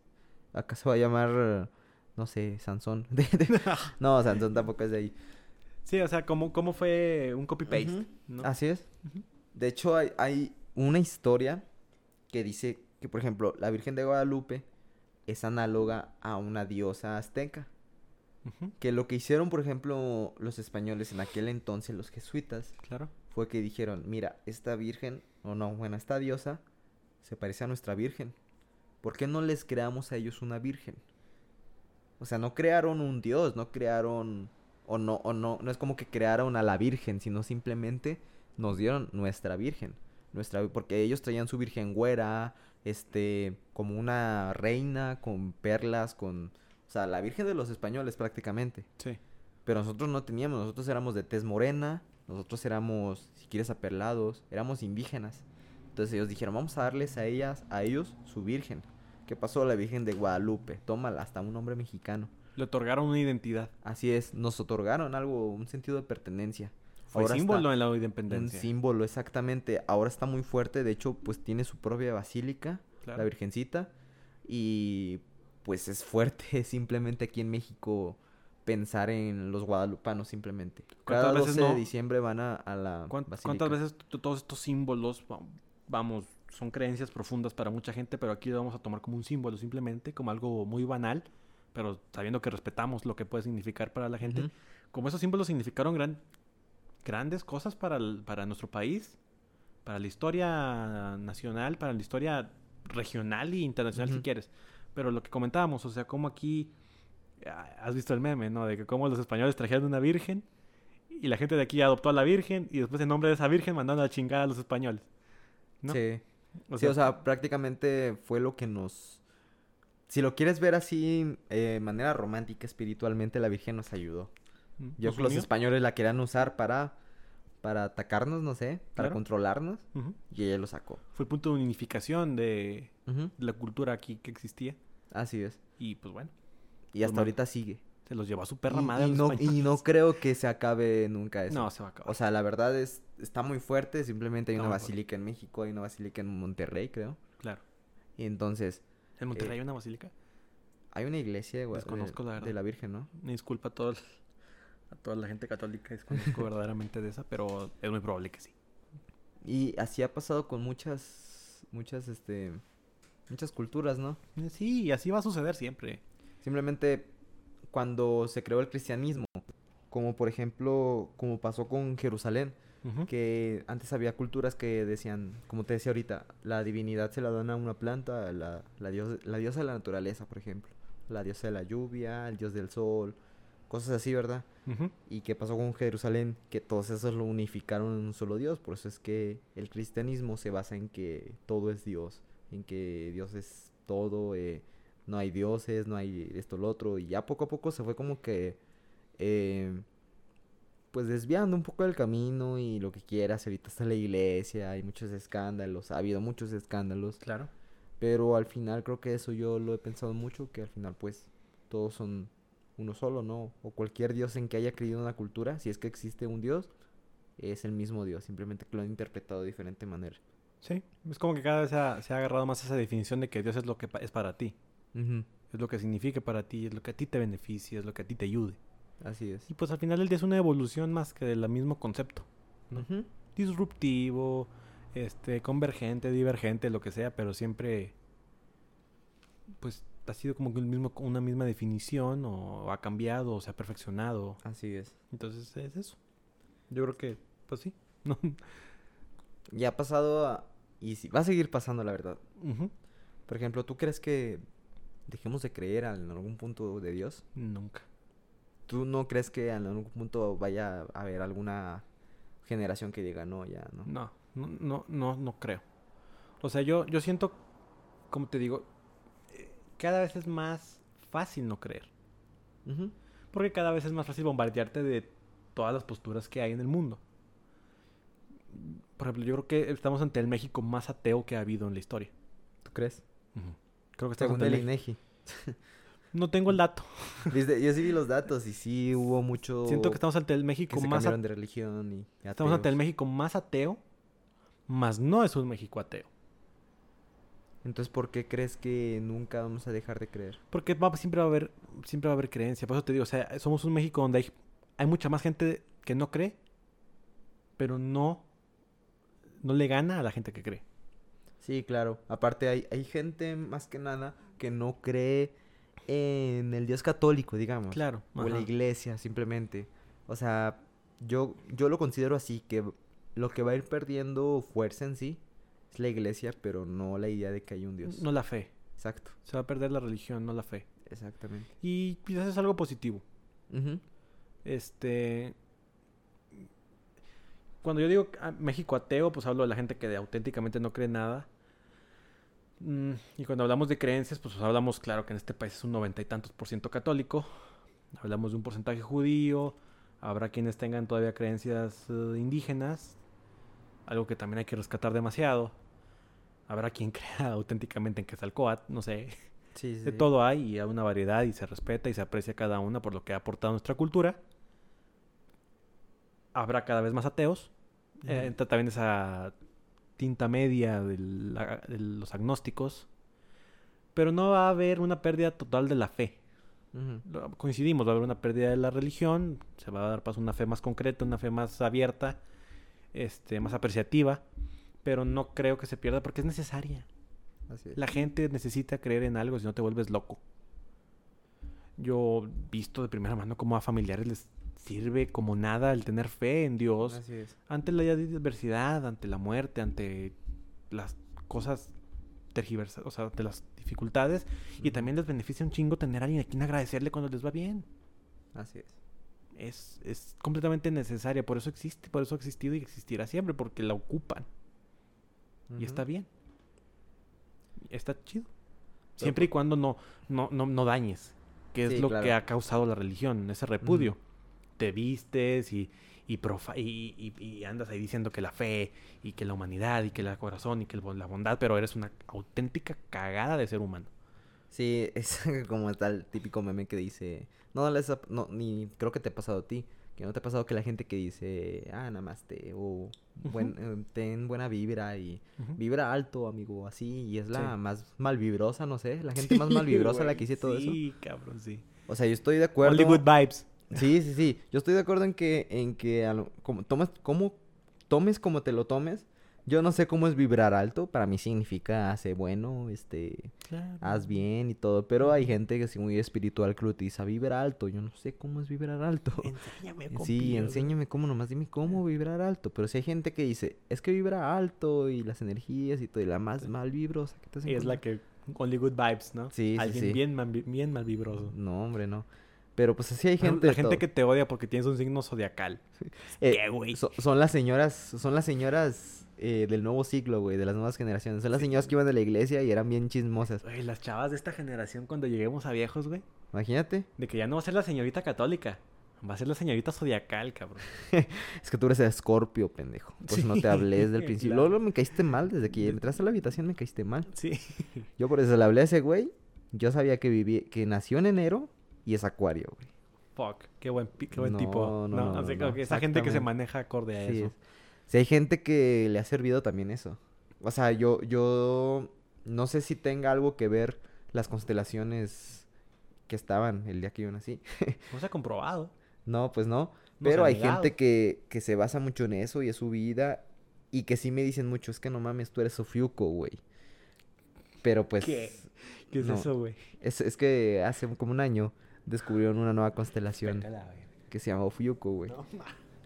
Acá se va a llamar, no sé, Sansón. [LAUGHS] No, Sansón tampoco es de ahí. Sí, o sea, como, como fue un copy-paste. Así es. De hecho, hay, hay una historia que dice que, por ejemplo, la Virgen de Guadalupe es análoga a una diosa azteca. Que lo que hicieron, por ejemplo, los españoles en aquel entonces, los jesuitas, Claro. fue que dijeron, mira, esta virgen, o no, bueno, esta diosa se parece a nuestra virgen. ¿Por qué no les creamos a ellos una virgen? O sea, no crearon un dios, no crearon, o no, o no, no es como que crearon a la virgen, sino simplemente nos dieron nuestra virgen. Nuestra, porque ellos traían su virgen güera, este, como una reina, con perlas, con... O sea, la virgen de los españoles prácticamente. Sí. Pero nosotros no teníamos, nosotros éramos de tez morena, nosotros éramos, si quieres, aperlados, éramos indígenas. Entonces ellos dijeron, vamos a darles a ellas, a ellos, su virgen. ¿Qué pasó? La Virgen de Guadalupe. Tómala, hasta un nombre mexicano. Le otorgaron una identidad. Así es, nos otorgaron algo, un sentido de pertenencia. Fue Ahora símbolo en la Un independencia. símbolo, exactamente. Ahora está muy fuerte, de hecho, pues tiene su propia basílica, Claro. la Virgencita. Y pues es fuerte [LAUGHS] simplemente aquí en México pensar en los guadalupanos simplemente. Cada ¿Cuántas 12 veces de diciembre van a, a la ¿Cuán- basílica. ¿Cuántas veces todos estos símbolos, va- vamos, son creencias profundas para mucha gente, pero aquí lo vamos a tomar como un símbolo simplemente, como algo muy banal, pero sabiendo que respetamos lo que puede significar para la gente? Como esos símbolos significaron gran- grandes cosas para, el- para nuestro país, para la historia nacional, para la historia regional e internacional si quieres. Pero lo que comentábamos, o sea, como aquí, ah, has visto el meme, ¿no? De que como los españoles trajeron una virgen y la gente de aquí adoptó a la virgen y después en nombre de esa virgen mandaron a chingar a los españoles. ¿no? Sí. O sí, sea, o sea, prácticamente fue lo que nos... Si lo quieres ver así, eh, de manera romántica, espiritualmente, la Virgen nos ayudó. mm, Yo nos creo que los españoles la querían usar para, para atacarnos, no sé, para Claro. controlarnos, y ella lo sacó. Fue el punto de unificación de la cultura aquí que existía. Así es. Y pues bueno, Y hasta Pues, ahorita sigue. se los llevó a su perra y, madre. a y los no, y no creo que se acabe nunca eso. No, se va a acabar. O sea, la verdad es, está muy fuerte. Simplemente hay una basílica en México, hay una basílica en Monterrey, creo. claro. Y entonces, ¿En Monterrey eh, hay una basílica? hay una iglesia de, de- la verdad. de la Virgen, ¿no? Me disculpa a, todo el- a toda la gente católica, desconozco [LAUGHS] verdaderamente de esa, pero es muy probable que sí. Y así ha pasado con muchas, muchas, este, muchas culturas, ¿no? Eh, Sí, y así va a suceder siempre. Simplemente cuando se creó el cristianismo, como por ejemplo, como pasó con Jerusalén, que antes había culturas que decían, como te decía ahorita, la divinidad se la dan a una planta, la, la, dios- la diosa de la naturaleza, por ejemplo, la diosa de la lluvia, el dios del sol, cosas así, ¿verdad? ¿Y qué pasó con Jerusalén? Que todos esos lo unificaron en un solo Dios. Por eso es que el cristianismo se basa en que todo es Dios. En que Dios es todo. eh, no hay dioses, no hay esto, lo otro. Y ya poco a poco se fue como que... eh, pues desviando un poco del camino y lo que quieras. Ahorita está la iglesia, hay muchos escándalos. Ha habido muchos escándalos. Claro. Pero al final creo que eso yo lo he pensado mucho. Que al final pues todos son uno solo, ¿no? O cualquier dios en que haya creído una cultura, si es que existe un dios, es el mismo dios, simplemente que lo han interpretado de diferente manera. Sí, es como que cada vez se ha, se ha agarrado más esa definición de que Dios es lo que pa- es para ti. Es lo que significa para ti, es lo que a ti te beneficia, es lo que a ti te ayude. Así es. Y pues al final del día es una evolución más que del mismo concepto. Disruptivo, este, convergente, divergente, lo que sea, pero siempre pues ha sido como que el mismo, una misma definición o ha cambiado o se ha perfeccionado. Así es. Entonces es eso. Yo creo que, pues sí. [LAUGHS] No. Ya ha pasado a- y sí, va a seguir pasando, la verdad. Por ejemplo, ¿tú crees que dejemos de creer en algún punto de Dios? Nunca. ¿Tú no crees que en algún punto vaya a haber alguna generación que diga no, ya, no? No, no, no, no, no creo. O sea, yo, yo siento, como te digo, cada vez es más fácil no creer. Porque cada vez es más fácil bombardearte de todas las posturas que hay en el mundo. Por ejemplo, yo creo que estamos ante el México más ateo que ha habido en la historia. ¿Tú crees? Creo que estamos Según ante el. INEGI. No tengo el dato. [LAUGHS] ¿Viste? Yo sí vi los datos y sí hubo mucho... Siento que estamos ante el que México se más cambiaron a- de religión y estamos ante el. México más ateo, más no es un México ateo. Entonces, ¿por qué crees que nunca vamos a dejar de creer? Porque va- siempre va a haber siempre va a haber creencia. Por eso te digo, o sea, somos un México donde hay, hay mucha más gente que no cree, pero no no le gana a la gente que cree. Sí, claro. Aparte hay, hay gente más que nada que no cree en el Dios católico, digamos. Claro. O en la ajá. iglesia, simplemente. O sea, yo, yo lo considero así, que lo que va a ir perdiendo fuerza en sí es la iglesia, pero no la idea de que hay un Dios. No la fe. Exacto, Se va a perder la religión, no la fe. exactamente. Y quizás es algo positivo. Este. Cuando yo digo ah, México ateo, pues hablo de la gente que auténticamente no cree nada. Mm, y cuando hablamos de creencias, pues hablamos, claro, que en este país es un noventa y tantos por ciento católico. Hablamos de un porcentaje judío. Habrá quienes tengan todavía creencias eh, indígenas. Algo que también hay que rescatar demasiado. Habrá quien [LAUGHS] crea auténticamente en Quetzalcóatl, no sé. Sí, sí, De todo hay y hay una variedad y se respeta y se aprecia cada una por lo que ha aportado a nuestra cultura. Habrá cada vez más ateos. Eh, entra también esa tinta media del- de los agnósticos. Pero no va a haber una pérdida total de la fe. Coincidimos, va a haber una pérdida de la religión. Se va a dar paso a una fe más concreta, una fe más abierta, este, más apreciativa. Pero no creo que se pierda porque es necesaria. Así es. La gente necesita creer en algo, si no te vuelves loco. Yo visto de primera mano cómo a familiares les sirve como nada el tener fe en Dios Así es. ante la adversidad, ante la muerte, ante las cosas tergiversadas, o sea, ante las dificultades. Y también les beneficia un chingo tener a alguien a quien agradecerle cuando les va bien. Así es. Es, es completamente necesaria, por eso existe, por eso ha existido y existirá siempre, porque la ocupan. Y está bien. Está chido. Pero Siempre y cuando no, no, no, no dañes. Que es lo claro. que ha causado la religión, ese repudio. Te vistes y, y, profa- y, y- y andas ahí diciendo que la fe y que la humanidad y que el corazón y que el la bondad, pero eres una auténtica cagada de ser humano. Sí, [LAUGHS] es como tal típico meme que dice, no, ha- no, ni creo que te ha pasado a ti, que no te ha pasado que la gente que dice, ah, namaste, o buen, eh, ten buena vibra y vibra alto, amigo, así, y es la Sí. más malvibrosa, no sé, la [LAUGHS] gente más malvibrosa la que dice todo eso. Sí, cabrón, sí. O sea, yo estoy de acuerdo. Only good vibes. Sí, sí, [LAUGHS] sí. Yo estoy de acuerdo en que, en que lo- como, tomes, como, tomes como te lo tomes. Yo no sé cómo es vibrar alto. Para mí significa hace bueno, este, Claro. haz bien y todo. Pero hay gente que es muy espiritual que lo utiliza vibra alto. Yo no sé cómo es vibrar alto. [LAUGHS] Enséñame, Sí, compillo, enséñame cómo, nomás dime cómo vibrar alto. Pero si hay gente que dice, es que vibra alto y las energías y todo, y la más Sí. mal vibrosa que te hacen Y es la que only good vibes, ¿no? Sí, sí, Alguien sí. bien, mal, bien mal vibroso. No, hombre, no. Pero pues así hay gente. la de gente todo. que te odia porque tienes un signo zodiacal. Eh, ¿Qué, güey? So- son las señoras, son las señoras eh, del nuevo ciclo, güey, de las nuevas generaciones. Son las señoras que iban de la iglesia y eran bien chismosas. Güey, las chavas de esta generación cuando lleguemos a viejos, güey. Imagínate. De que ya no va a ser la señorita católica. Va a ser la señorita zodiacal, cabrón. [LAUGHS] Es que tú eres escorpio, pendejo. Por eso no te hablé desde el [LAUGHS] principio. claro. Luego me caíste mal, desde que entraste a la habitación me caíste mal. Sí. Yo por eso le hablé a ese güey. Yo sabía que vivía, que nació en enero y es acuario, güey. Fuck. Qué buen, qué buen No, tipo. no, No, no, así no, como no, que esa gente que se maneja acorde a Sí, eso. es. Sí, hay gente que le ha servido también eso. O sea, yo, yo no sé si tenga algo que ver las constelaciones que estaban el día que yo nací. [LAUGHS] No se ha comprobado. No, pues no. Pero ha hay negado. gente que, que se basa mucho en eso y es su vida. Y que sí me dicen mucho, es que no mames, tú eres Sofiuco, güey. Pero pues... ¿Qué? ¿Qué es no. eso, güey? Es, es que hace como un año descubrieron una nueva constelación que se llama Ofiuco, güey. No,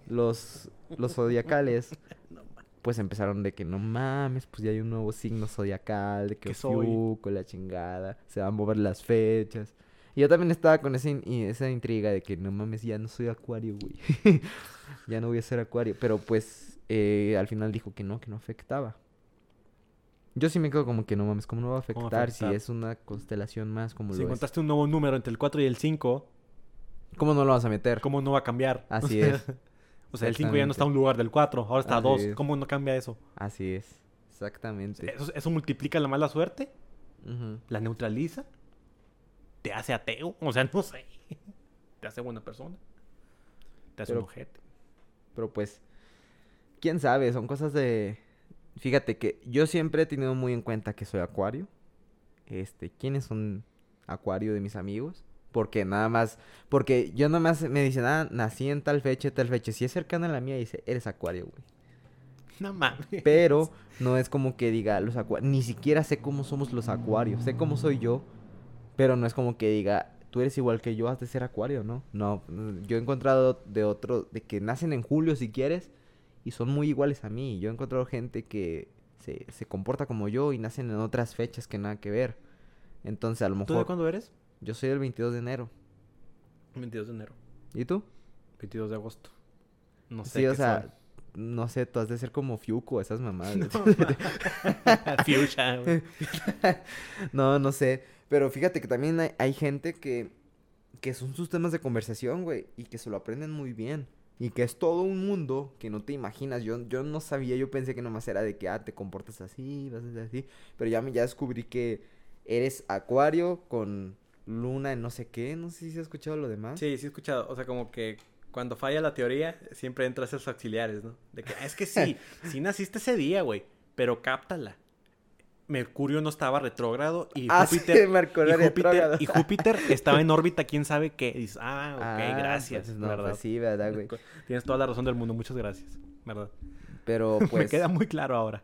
Los, los zodiacales, [LAUGHS] no pues empezaron de que no mames, pues ya hay un nuevo signo zodiacal, de que. Ofiuco, la chingada, se van a mover las fechas. Y yo también estaba con in- y esa intriga de que no mames, ya no soy acuario, güey. [LAUGHS] ya no voy a ser acuario. Pero pues eh, al final dijo que no, que no afectaba. Yo sí me quedo como que no mames, ¿cómo no va a ¿Cómo afectar si es una constelación más como Si lo es? encontraste un nuevo número entre el 4 y el 5, ¿Cómo no lo vas a meter? ¿cómo no va a cambiar? Así [LAUGHS] es. o sea, el 5 ya no está en un lugar del 4, ahora está a Así 2. es. ¿Cómo no cambia eso? Así es. Exactamente. ¿Eso, eso multiplica la mala suerte? ¿La neutraliza? te hace ateo. O sea, no sé. [LAUGHS] Te hace buena persona. Te hace Pero- un ojete. Pero pues, quién sabe, son cosas de... Fíjate que yo siempre he tenido muy en cuenta que soy acuario. Este, ¿quiénes son acuario de mis amigos? Porque nada más, porque yo nada más me dicen, ah, nací en tal fecha, tal fecha. Si es cercana a la mía, dice, eres acuario, güey. No mames. Pero no es como que diga los acuarios. Ni siquiera sé cómo somos los acuarios. Sé cómo soy yo. Pero no es como que diga, tú eres igual que yo, has de ser acuario, ¿no? No, yo he encontrado de otro, de que nacen en julio si quieres. Y son muy iguales a mí. Yo he encontrado gente que se, se comporta como yo y nacen en otras fechas que nada que ver. Entonces a lo ¿Tú de mejor cuándo eres? yo soy el 22 de enero. 22 de enero. ¿Y tú? 22 de agosto. No sé sí, o sea, no sé, tú has de ser como Fiuco, esas mamadas. [LAUGHS] [LAUGHS] [LAUGHS] güey. No, no sé. Pero fíjate que también hay, hay gente que, que son sus temas de conversación, güey, y que se lo aprenden muy bien. Y que es todo un mundo que no te imaginas. Yo, yo no sabía, yo pensé que nomás era de que, ah, te comportas así, vas a ser así. Pero ya, me- ya descubrí que eres acuario con luna en no sé qué. No sé si se ha escuchado lo demás. Sí, sí he escuchado. O sea, como que cuando falla la teoría, siempre entra esos auxiliares, ¿no? De que, "Ah, es que sí, [LAUGHS] sí naciste ese día, güey, pero cáptala. Mercurio no estaba retrógrado y Ah, Júpiter, y, Júpiter retrógrado. y Júpiter [LAUGHS] estaba en órbita, quién sabe qué. Y dices, ah, ok, Ah, gracias, no, ¿verdad? pues sí, ¿verdad, güey? [LAUGHS] Tienes toda la razón del mundo, muchas gracias, ¿verdad? Pero [LAUGHS] Me pues... queda muy claro ahora.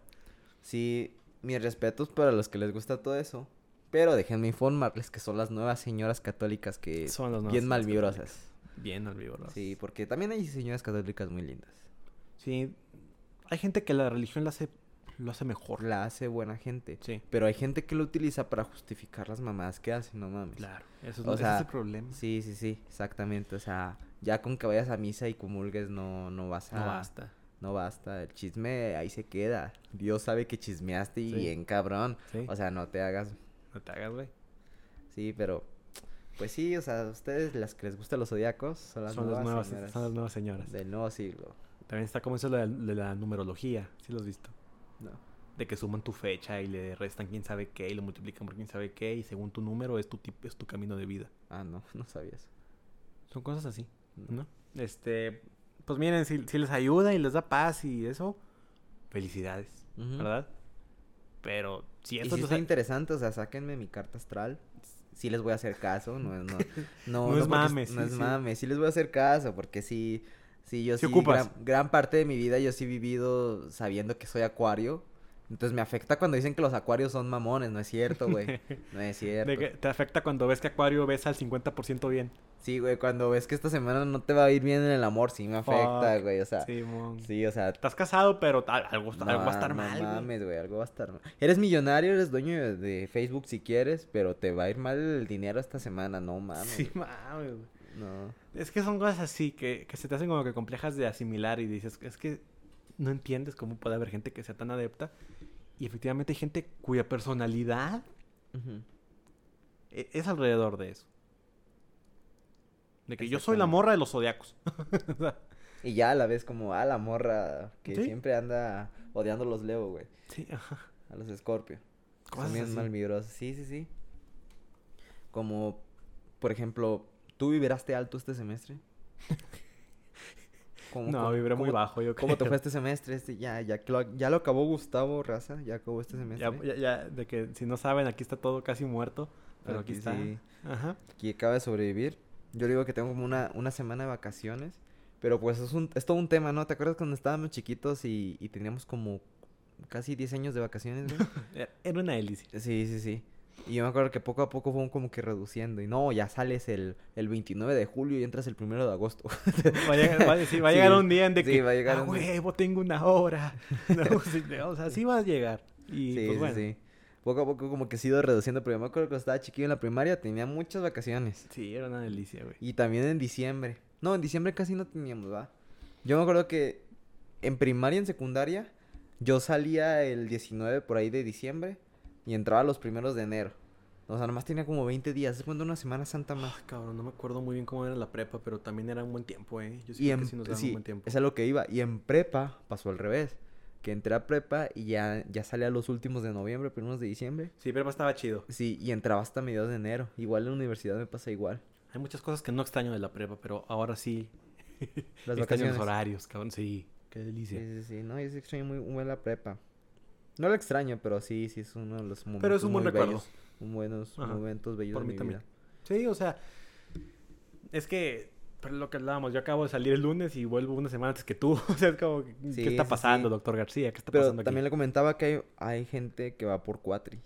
Sí, mis respetos para los que les gusta todo eso. Pero déjenme informarles que son las nuevas señoras católicas que Son las bien malvibrosas. Bien albívoros. Sí, porque también hay señoras católicas muy lindas. Sí, hay gente que la religión la hace, lo hace mejor. La hace buena gente. Sí, Pero hay gente que lo utiliza para justificar las mamadas que hacen, no mames. claro. Eso es, O ese sea, es el problema. Sí, sí, sí, exactamente. O sea, ya con que vayas a misa y comulgues no, no vas a... No basta. No basta. El chisme ahí se queda. Dios sabe que chismeaste y Sí. bien cabrón. Sí, O sea, no te hagas no te hagas, güey. Sí, pero pues sí, o sea, ustedes las que les gustan los zodiacos son las Son nuevas señoras son las nuevas señoras. del nuevo siglo. También está como eso de la, de la numerología, ¿sí lo has visto? No. De que suman tu fecha y le restan quién sabe qué y lo multiplican por quién sabe qué y según tu número es tu tip- es tu camino de vida. Ah, no, [LAUGHS] no sabía eso. Son cosas así, No. ¿no? Este, pues miren, si, si les ayuda y les da paz y eso, felicidades. ¿verdad? Pero si Y esto si está ha- interesante, o sea, sáquenme mi carta astral. Sí les voy a hacer caso, no es [LAUGHS] no, no, No es porque mame, no sí, es sí. mame, sí les voy a hacer caso porque sí sí yo Sí ocupas. gran, gran parte de mi vida yo sí he vivido sabiendo que soy acuario. Entonces me afecta cuando dicen que los acuarios son mamones, no es cierto, güey. [LAUGHS] No es cierto. de que te afecta cuando ves que Acuario ves al 50% bien. Sí, güey, cuando ves que esta semana no te va a ir bien en el amor, sí me afecta, Fuck. güey, o sea, Sí, mon. sí, o sea, Estás casado, pero tal- algo, algo va a estar no mal, güey. mames, güey, algo va a estar mal. Eres millonario, eres dueño de, de Facebook si quieres, pero te va a ir mal el dinero esta semana, no mames. Sí, mames, güey. No. Es que son cosas así que, que se te hacen como que complejas de asimilar y dices, es que no entiendes cómo puede haber gente que sea tan adepta. Y efectivamente hay gente cuya personalidad e- es alrededor de eso. De que yo soy la morra de los zodiacos. [LAUGHS] O sea, Y ya a la vez como a la morra que Sí. siempre anda odiando a los Leo, güey, sí, ajá. a los Scorpio. Cosas malvibrosos. Sí, sí, sí. Como, por ejemplo, ¿tú vibraste alto este semestre? [LAUGHS] ¿Cómo- No, cómo- vibré muy bajo. Yo ¿Cómo te creo. fue este semestre? Este, ya, ya, lo, ya lo acabó Gustavo Raza, ya acabó este semestre. Ya, ya, ya, de que si no saben, aquí está todo casi muerto. Pero aquí, Aquí está. sí. Ajá. Aquí acaba de sobrevivir. Yo digo que tengo como una, una semana de vacaciones. Pero pues es, un, es todo un tema, ¿no? ¿Te acuerdas cuando estábamos chiquitos y, y teníamos como casi 10 años de vacaciones, güey? [LAUGHS] Era- una delicia. Sí, sí, sí. Y yo me acuerdo que poco a poco fueron como que reduciendo. Y no, ya sales el, el 29 de julio y entras el 1 de agosto. Va a llegar, va a- sí, va a Sí, llegar un día en de sí, que, va a llegar "Ah, un día". huevo, tengo una hora. [LAUGHS] No, o sea, sí va a llegar. Y sí, pues sí, bueno. sí. Poco a poco como que se ido reduciendo. Pero yo me acuerdo que cuando estaba chiquillo en la primaria tenía muchas vacaciones. Sí, era una delicia, güey. Y también en diciembre. No, en diciembre casi no teníamos, ¿va? Yo me acuerdo que en primaria y en secundaria yo salía el 19 por ahí de diciembre y entraba los primeros de enero. O sea, nomás tenía como 20 días. Es cuando una Semana Santa más. Ay, cabrón, no me acuerdo muy bien cómo era la prepa, pero también era un buen tiempo, ¿eh? Yo sí Y creo en, que sí nos daban un sí, buen tiempo. es a lo que iba. Y en prepa pasó al revés. que entré a prepa y ya, ya salía los últimos de noviembre, primeros de diciembre. Sí, prepa estaba chido. Sí, y entraba hasta mediados de enero. Igual en la universidad me pasa igual. Hay muchas cosas que no extraño de la prepa, pero ahora sí. Las [LAUGHS] vacaciones. los horarios, cabrón. Sí, qué delicia. Sí, sí, sí. No, yo sí extraño muy, muy la prepa. No la extraño, pero sí, sí es uno de los momentos Pero es un buen muy recuerdo. bellos, un buenos Ajá, momentos bellos por de mí mi también. vida. Sí, o sea, es que, pero lo que hablábamos, yo acabo de salir el lunes y vuelvo una semana antes que tú. [LAUGHS] O sea, es como, ¿qué Sí, está pasando, sí. doctor García? ¿Qué está Pero pasando aquí? también le comentaba que hay, hay gente que va por cuatri.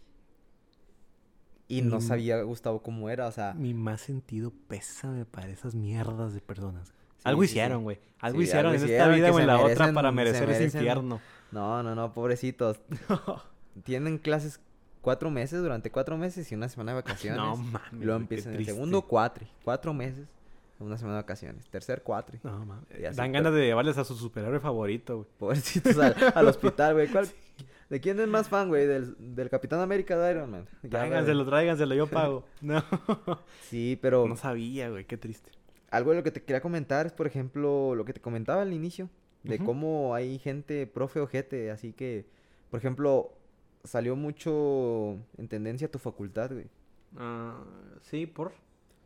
Y no Mm. sabía Gustavo cómo era, o sea... Mi más sentido pésame para esas mierdas de personas. Algo hicieron, güey. Algo hicieron en esta vida o en la otra para merecer ese infierno. No, no, no, pobrecitos. [LAUGHS] Tienen clases cuatro meses, durante cuatro meses y una semana de [LAUGHS] vacaciones. no mames. qué empiezan el triste. segundo cuatri. Cuatro meses, una semana de vacaciones. Tercer cuatri. No mames. Dan ganas de llevarles a su superhéroe favorito, güey. Pobrecitos al, al [LAUGHS] hospital, güey. ¿Cuál- ¿De quién es más fan, güey? ¿Del, del Capitán América de Iron Man? Ya, Tráiganselo, tráiganselo, yo pago. No. Sí, pero No sabía, güey, qué triste. Algo de lo que te quería comentar es, por ejemplo, lo que te comentaba al inicio. De cómo hay gente profe ojete. Así que, por ejemplo, salió mucho en tendencia tu facultad, güey. Ah, sí, por.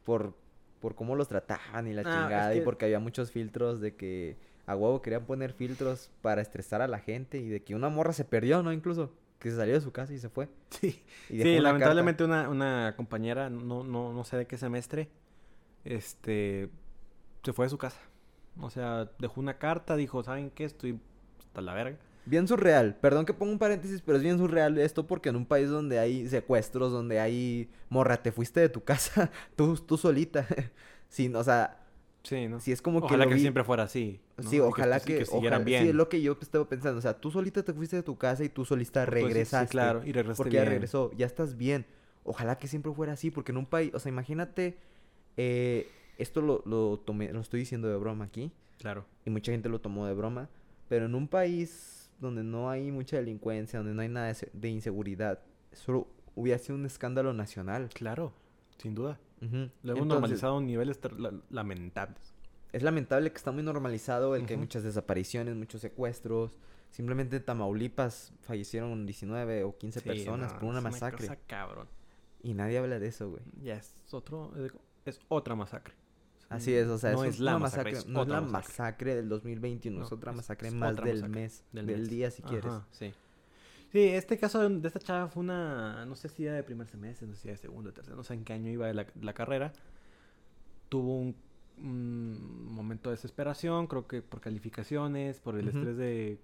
por, por cómo los trataban y la Ah, es chingada y que- porque había muchos filtros de que a huevo querían poner filtros para estresar a la gente y de que una morra se perdió, ¿no? Incluso que se salió de su casa y se fue. [LAUGHS] Sí. Y Sí, lamentablemente una, una compañera, no, no, no sé de qué semestre, este, se fue de su casa. O sea, dejó una carta, dijo, ¿saben qué? Estoy hasta la verga. Bien surreal. Perdón que ponga un paréntesis, pero es bien surreal esto porque en un país donde hay secuestros, donde hay morra, te fuiste de tu casa [LAUGHS] tú, tú solita. [LAUGHS] sí, o sea, Sí, ¿no? sí es como que Ojalá que vi- siempre fuera así. ¿no? Sí, ojalá que, que, que siguieran ojalá- bien. Sí, es lo que yo estaba pensando. O sea, tú solita te fuiste de tu casa y tú solita Pues, sí, regresaste. claro, y regresaste Porque ya regresó, ya estás bien. Ojalá que siempre fuera así, porque en un país, o sea, imagínate, eh, esto lo, lo tomé, lo estoy diciendo de broma aquí, Claro. y mucha gente lo tomó de broma, pero en un país donde no hay mucha delincuencia, donde no hay nada de, se- de inseguridad, solo hubiera sido un escándalo nacional. Claro, sin duda. Ujú. Lo hemos Entonces, normalizado a niveles lamentables. Es lamentable que está muy normalizado el que hay muchas desapariciones, muchos secuestros. Simplemente en Tamaulipas fallecieron 19 o 15 Sí, personas no, por una es masacre. cosa cabrón. Y nadie habla de eso, güey. Ya es otro, es- otra masacre. Así es, o sea, no es, la masacre, no es la masacre. del 2021, es otra masacre es más otra del masacre mes, del día si quieres. Sí. Sí, este caso de esta chava fue una, no sé si era de primer semestre, no sé si era de segundo, tercero, no sé en qué año iba de la, la carrera. Tuvo un, un momento de desesperación, creo que por calificaciones, por el estrés de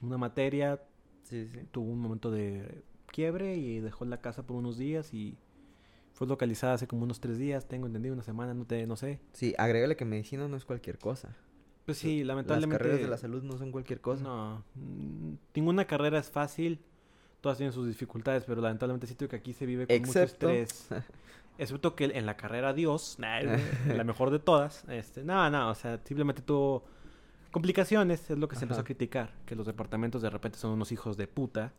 una materia, Sí, sí. tuvo un momento de quiebre y dejó la casa por unos días y fue localizada hace como unos tres días, tengo entendido, una semana, no, te, no sé. Sí, agrégale que medicina no es cualquier cosa. Pues sí, Las lamentablemente... carreras de la salud no son cualquier cosa. No, mm, ninguna carrera es fácil. Todas tienen sus dificultades, pero lamentablemente siento que aquí se vive con Excepto- mucho estrés. [LAUGHS] Excepto que en la carrera Dios, [LAUGHS] nah, [LAUGHS] la mejor de todas, este, no, no, o sea, simplemente tuvo complicaciones, es lo que se empezó a criticar, que los departamentos de repente son unos hijos de puta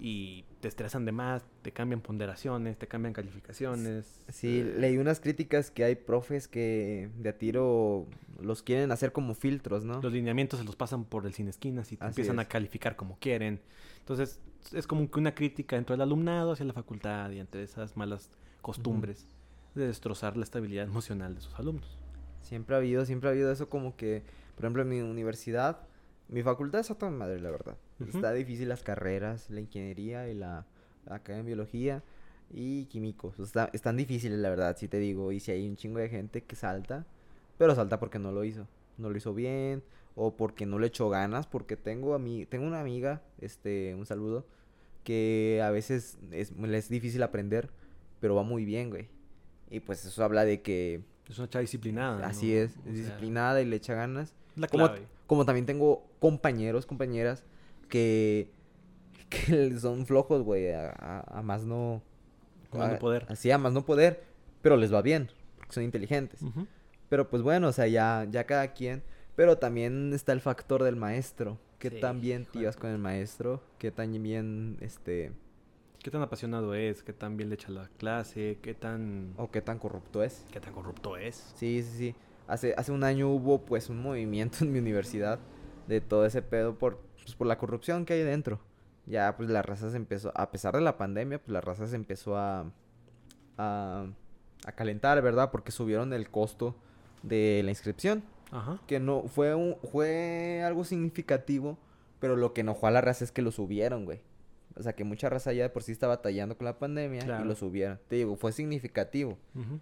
y te estresan de más, te cambian ponderaciones, te cambian calificaciones. Sí, eh, leí unas críticas que hay profes que de a tiro los quieren hacer como filtros, ¿no? Los lineamientos se los pasan por el sin esquinas y te Así empiezan a calificar como quieren. Entonces, es como que una crítica dentro del alumnado hacia la facultad y ante esas malas costumbres de destrozar la estabilidad emocional de sus alumnos. Siempre ha habido, siempre ha habido eso como que, por ejemplo, en mi universidad, mi facultad es otra madre, la verdad. Ujú. Está difícil las carreras, la ingeniería y la, acá en biología y químicos. Está, están difíciles, la verdad, si te digo. Y si hay un chingo de gente que salta, pero salta porque no lo hizo. No lo hizo bien o porque no le echó ganas, porque tengo a mí, tengo una amiga, este, un saludo, que a veces es, le es difícil aprender, pero va muy bien, güey. Y pues eso habla de que Es una chava disciplinada. Así ¿no? es, O es sea, disciplinada y le echa ganas. La Como, clave. como también tengo compañeros, compañeras que, [LAUGHS] que son flojos, güey, a, a- a más no... A más no poder. Así, a más no poder, pero les va bien, porque son inteligentes. Pero pues bueno, o sea, ya, ya cada quien... Pero también está el factor del maestro. ¿Qué Sí, tan bien te con el maestro? ¿Qué tan bien, este... ¿Qué tan apasionado es? ¿Qué tan bien le echa la clase? ¿Qué tan, o qué tan corrupto es? ¿Qué tan corrupto es? Sí, sí, sí. Hace, hace un año hubo pues un movimiento en mi universidad de todo ese pedo por pues por la corrupción que hay dentro. Ya pues la raza se empezó, a pesar de la pandemia, pues la raza se empezó a, a, a calentar, ¿verdad? Porque subieron el costo de la inscripción. Ajá. Que no, fue un, fue algo significativo, pero lo que enojó a la raza es que lo subieron, güey. O sea, que mucha raza ya de por sí está batallando con la pandemia Claro. y lo subieron. Te digo, fue significativo. Ujú.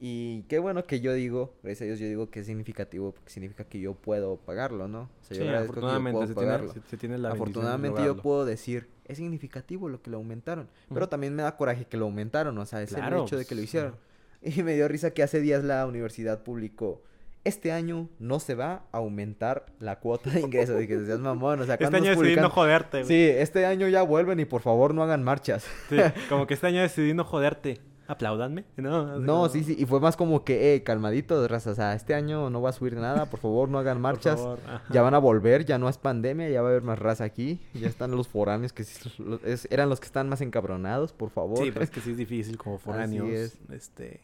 Y qué bueno que yo digo, gracias a Dios yo digo que es significativo porque significa que yo puedo pagarlo, ¿no? O sea, yo Sí, agradezco que yo afortunadamente puedo se tiene, se, se tiene la Afortunadamente yo puedo decir, es significativo lo que lo aumentaron. Pero también me da coraje que lo aumentaron, o sea, es el hecho de que lo pues, hicieron. [LAUGHS] Y me dio risa que hace días la universidad publicó, este año no se va a aumentar la cuota de ingreso. Dije, seas [LAUGHS] mamón, o sea, Este ¿cuándo año decidí no joderte, güey. Sí, este año ya vuelven y por favor no hagan marchas. Sí, como que [LAUGHS] este año decidí no joderte. Apláudanme. [LAUGHS] No, No, sí, sí, y fue más como que, eh, calmadito, raza, o sea, este año no va a subir nada, por favor no hagan [LAUGHS] por marchas. favor. Ya van a volver, ya no es pandemia, ya va a haber más raza aquí. Ya están los foráneos que es- eran los que están más encabronados, por favor. Sí, pero es [LAUGHS] que sí es difícil como foráneos. es. Este,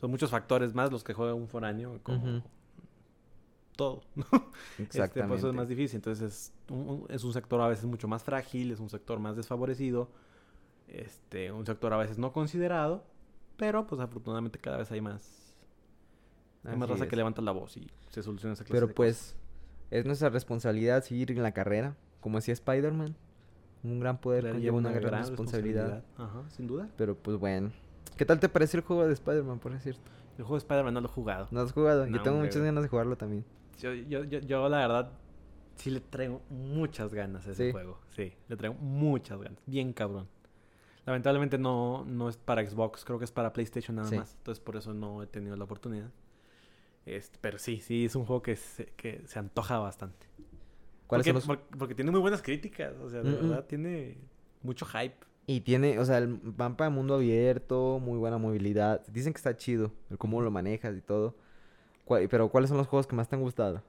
son muchos factores más los que juega un foráneo, como todo. Este, Exactamente. por eso es más difícil. Entonces es un- es un sector a veces mucho más frágil, es un sector más desfavorecido, este, un sector a veces no considerado, pero pues afortunadamente cada vez hay más, hay más raza es. que levanta la voz y se soluciona esa clase Pero de pues, es nuestra responsabilidad seguir en la carrera, como decía Spider-Man. Un gran poder cosas. conlleva una gran responsabilidad. Ajá, sin duda. Pero pues bueno. ¿Qué tal te parece el juego de Spider-Man, por decir? El juego de Spider-Man no lo he jugado. ¿No has jugado? Yo No, tengo hombre, muchas ganas de jugarlo también. Yo, yo, yo, yo, la verdad sí le traigo muchas ganas a ese Sí. juego. Sí, le traigo muchas ganas. Bien cabrón. Lamentablemente no, no es para Xbox, creo que es para PlayStation nada Sí. más. Entonces por eso no he tenido la oportunidad. Este, pero sí, sí, es un juego que se, que se antoja bastante. ¿Cuáles porque, son los...? por- porque tiene muy buenas críticas. O sea, de Mm, mm. verdad tiene mucho hype. Y tiene, o sea, el mapa de mundo abierto, muy buena movilidad. Dicen que está chido, el cómo lo manejas y todo. ¿Cuál- pero ¿cuáles son los juegos que más te han gustado?